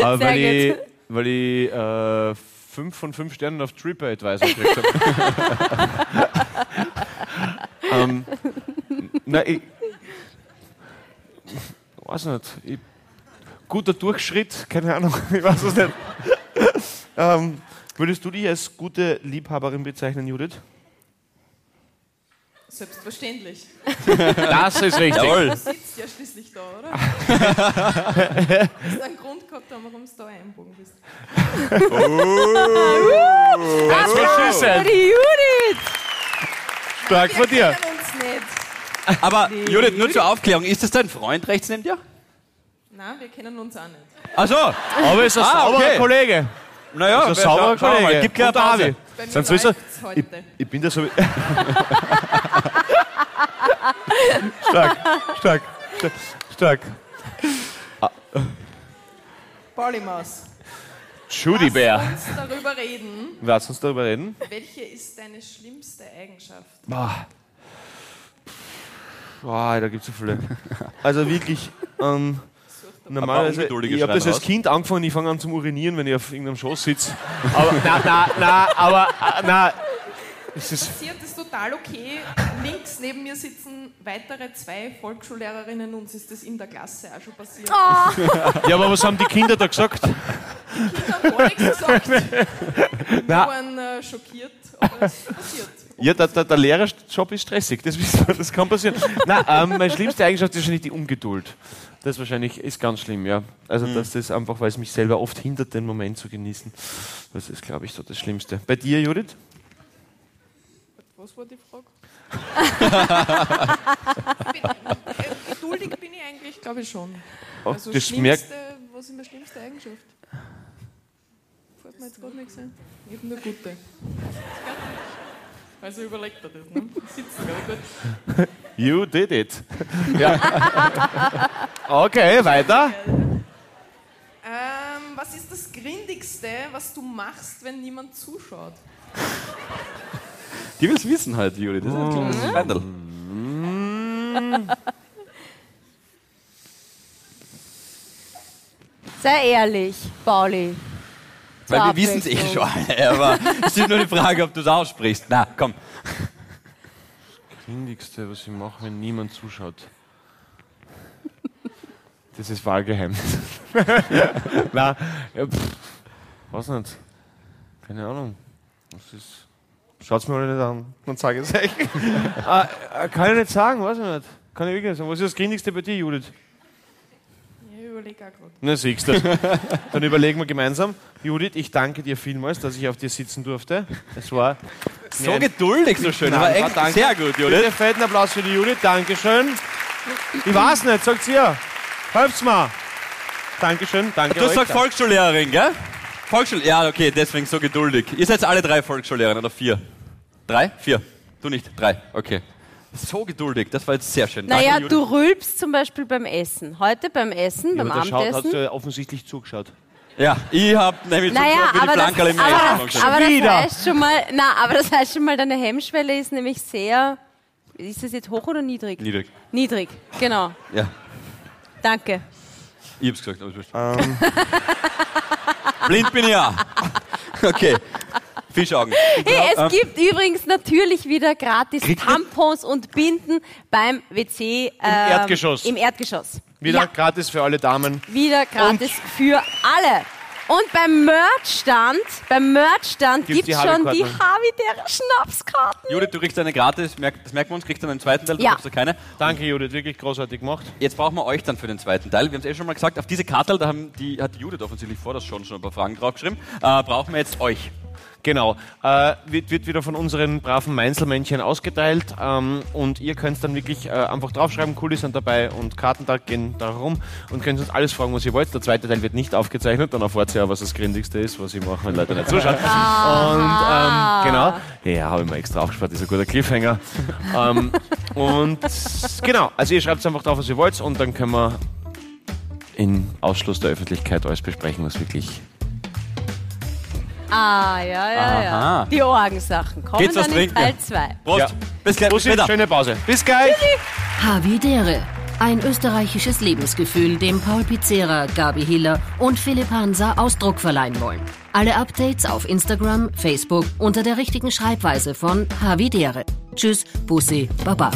weil ich, weil ich äh, fünf von fünf Sternen auf TripAdvisor gekriegt habe. ähm, na, ich, weiß nicht. Ich, guter Durchschritt, keine Ahnung, ich weiß es nicht. ähm, würdest du dich als gute Liebhaberin bezeichnen, Judith? Selbstverständlich. Das ist richtig. Jawohl. Du sitzt ja schließlich da, oder? du hast einen Grund gehabt, warum du da einbogen bist. What she Für said. die Judith. Stark von dir. kennen uns nicht. Aber Judith, nur zur Aufklärung, ist das dein Freund rechts neben dir? Nein, wir kennen uns auch nicht. Ach so. Aber ist ein Ah, sauberer okay. Kollege. Naja, Ist ein sauberer schau- schau mal, Kollege. Gib gleich Pause. Harvey. Bei mir Sind sowieso, läuft's ich, ich bin da so. stark, stark, stark, stark. Polymaus. Judy Bär. Lass uns darüber reden. Lass uns darüber reden. Welche ist deine schlimmste Eigenschaft? Boah. Boah, da gibt es so viele. Also wirklich, ähm, normalerweise, ich habe das als. Kind angefangen, ich fange an zum Urinieren, wenn ich auf irgendeinem Schoß sitze. Aber, na, na, na, aber, na, es ist, Passiert ist total okay. Links neben mir sitzen weitere zwei Volksschullehrerinnen, uns ist das in der Klasse auch schon passiert. ja, aber was haben die Kinder da gesagt? Ich habe gar nichts gesagt. Wir Na. waren äh, schockiert, aber es ist passiert. Ja, der, der, der Lehrerjob ist stressig, das wissen wir, das kann passieren. Nein, ähm, meine schlimmste Eigenschaft ist wahrscheinlich die Ungeduld. Das wahrscheinlich ist ganz schlimm, ja. Also, dass das einfach, weil es mich selber oft hindert, den Moment zu genießen. Das ist, glaube ich, so das Schlimmste. Bei dir, Judith? Was war die Frage? bin, äh, geduldig bin ich eigentlich, glaube ich schon. Also das schlimmste, merkt, was ist meine schlimmste Eigenschaft? Fällt mir jetzt gerade nichts ein. Ich habe nur gute. Also überlegt er das, ne? Sitzt gerade gut. you did it. ja. Okay, weiter. Ähm, was ist das Grindigste, was du machst, wenn niemand zuschaut? Die will es wissen halt, Juli. Das ist ein kleines Skandal. Sei ehrlich, Pauli. Weil wir wissen es eh schon alle, aber es ist nur die Frage, ob du es aussprichst. Na, komm. Windigste, was ich mache, wenn niemand zuschaut. Das ist Wahlgeheimnis. Nein, ja, pff, weiß nicht. Keine Ahnung. Was ist. Schaut's mir alle nicht an. Dann sage ich es euch. ah, äh, kann ich nicht sagen, weiß ich nicht. Kann ich wirklich nicht sagen. Was ist das Grindigste bei dir, Judith? Überlege auch gerade. Na, siehst du. Dann überlegen wir gemeinsam. Judith, ich danke dir vielmals, dass ich auf dir sitzen durfte. Es war So geduldig, so schön. Aber echt danke. sehr gut, Bitte Judith. fetten Applaus für die Judith. Dankeschön. Ich weiß nicht, sagt's ihr. Helft's mal. Dankeschön. Danke Du euch. sagst Volksschullehrerin, gell? Volksschul ja, okay, deswegen so geduldig. Ihr seid alle drei Volksschullehrerinnen oder vier? Drei? Vier? Du nicht? Drei, okay. So geduldig, das war jetzt sehr schön. Naja, Danke, du rülpst zum Beispiel beim Essen. Heute beim Essen, Ja, beim aber der schaut, hat Abendessen. äh, offensichtlich zugeschaut. Ja, ich hab nämlich Naja, zugeschaut, wie die aber das, Flankerl im aber, Essen das, aber das Wieder. heißt schon mal, na, aber das heißt schon mal, deine Hemmschwelle ist nämlich sehr, ist das jetzt hoch oder niedrig? Niedrig. Niedrig, genau. Ja, Danke. ich hab's gesagt, aber ist wurscht. Blind bin ich ja. Okay. Fischaugen. Hey, es gibt übrigens natürlich wieder gratis Tampons und Binden beim WC. Ähm, Erdgeschoss. Im Erdgeschoss. Wieder Ja, gratis für alle Damen. wieder gratis für alle. Und beim Merchstand, beim Merchstand gibt es schon die? Havidere Schnapskarten. Judith, du kriegst eine gratis, das merken wir uns, kriegst dann einen zweiten Teil, du Ja. kriegst du keine. Danke, Judith. Wirklich großartig gemacht. Jetzt brauchen wir euch dann für den zweiten Teil. Wir haben es eh schon mal gesagt, auf diese Karte, da haben die, hat die Judith offensichtlich vor das schon, schon ein paar Fragen draufgeschrieben, äh, brauchen wir jetzt euch. Genau. Äh, wird, wird wieder von unseren braven Mainzelmännchen ausgeteilt. Ähm, und ihr könnt dann wirklich äh, einfach draufschreiben, Kulis sind dabei und Kartentag gehen da rum und könnt uns alles fragen, was ihr wollt. Der zweite Teil wird nicht aufgezeichnet, dann erfahrt ihr ja, was das Grindigste ist, was ich mache, wenn Leute nicht zuschauen. Und ähm, genau. Ja, habe ich mir extra aufgespart, dieser guter Cliffhanger. ähm, und genau, also ihr schreibt einfach drauf, was ihr wollt und dann können wir in Ausschluss der Öffentlichkeit alles besprechen, was wirklich Ah, ja, ja, ja. Aha. Die Orgensachen kommen Geht's was dann in trinken? Teil 2. Prost. Ja. Bis gleich. Bis Bussi, später. schöne Pause. Bis gleich. Havidere. Ein österreichisches Lebensgefühl, dem Paul Pizzera, Gabi Hiller und Philipp Hansa Ausdruck verleihen wollen. Alle Updates auf Instagram, Facebook unter der richtigen Schreibweise von Havidere. Tschüss, Bussi, Baba.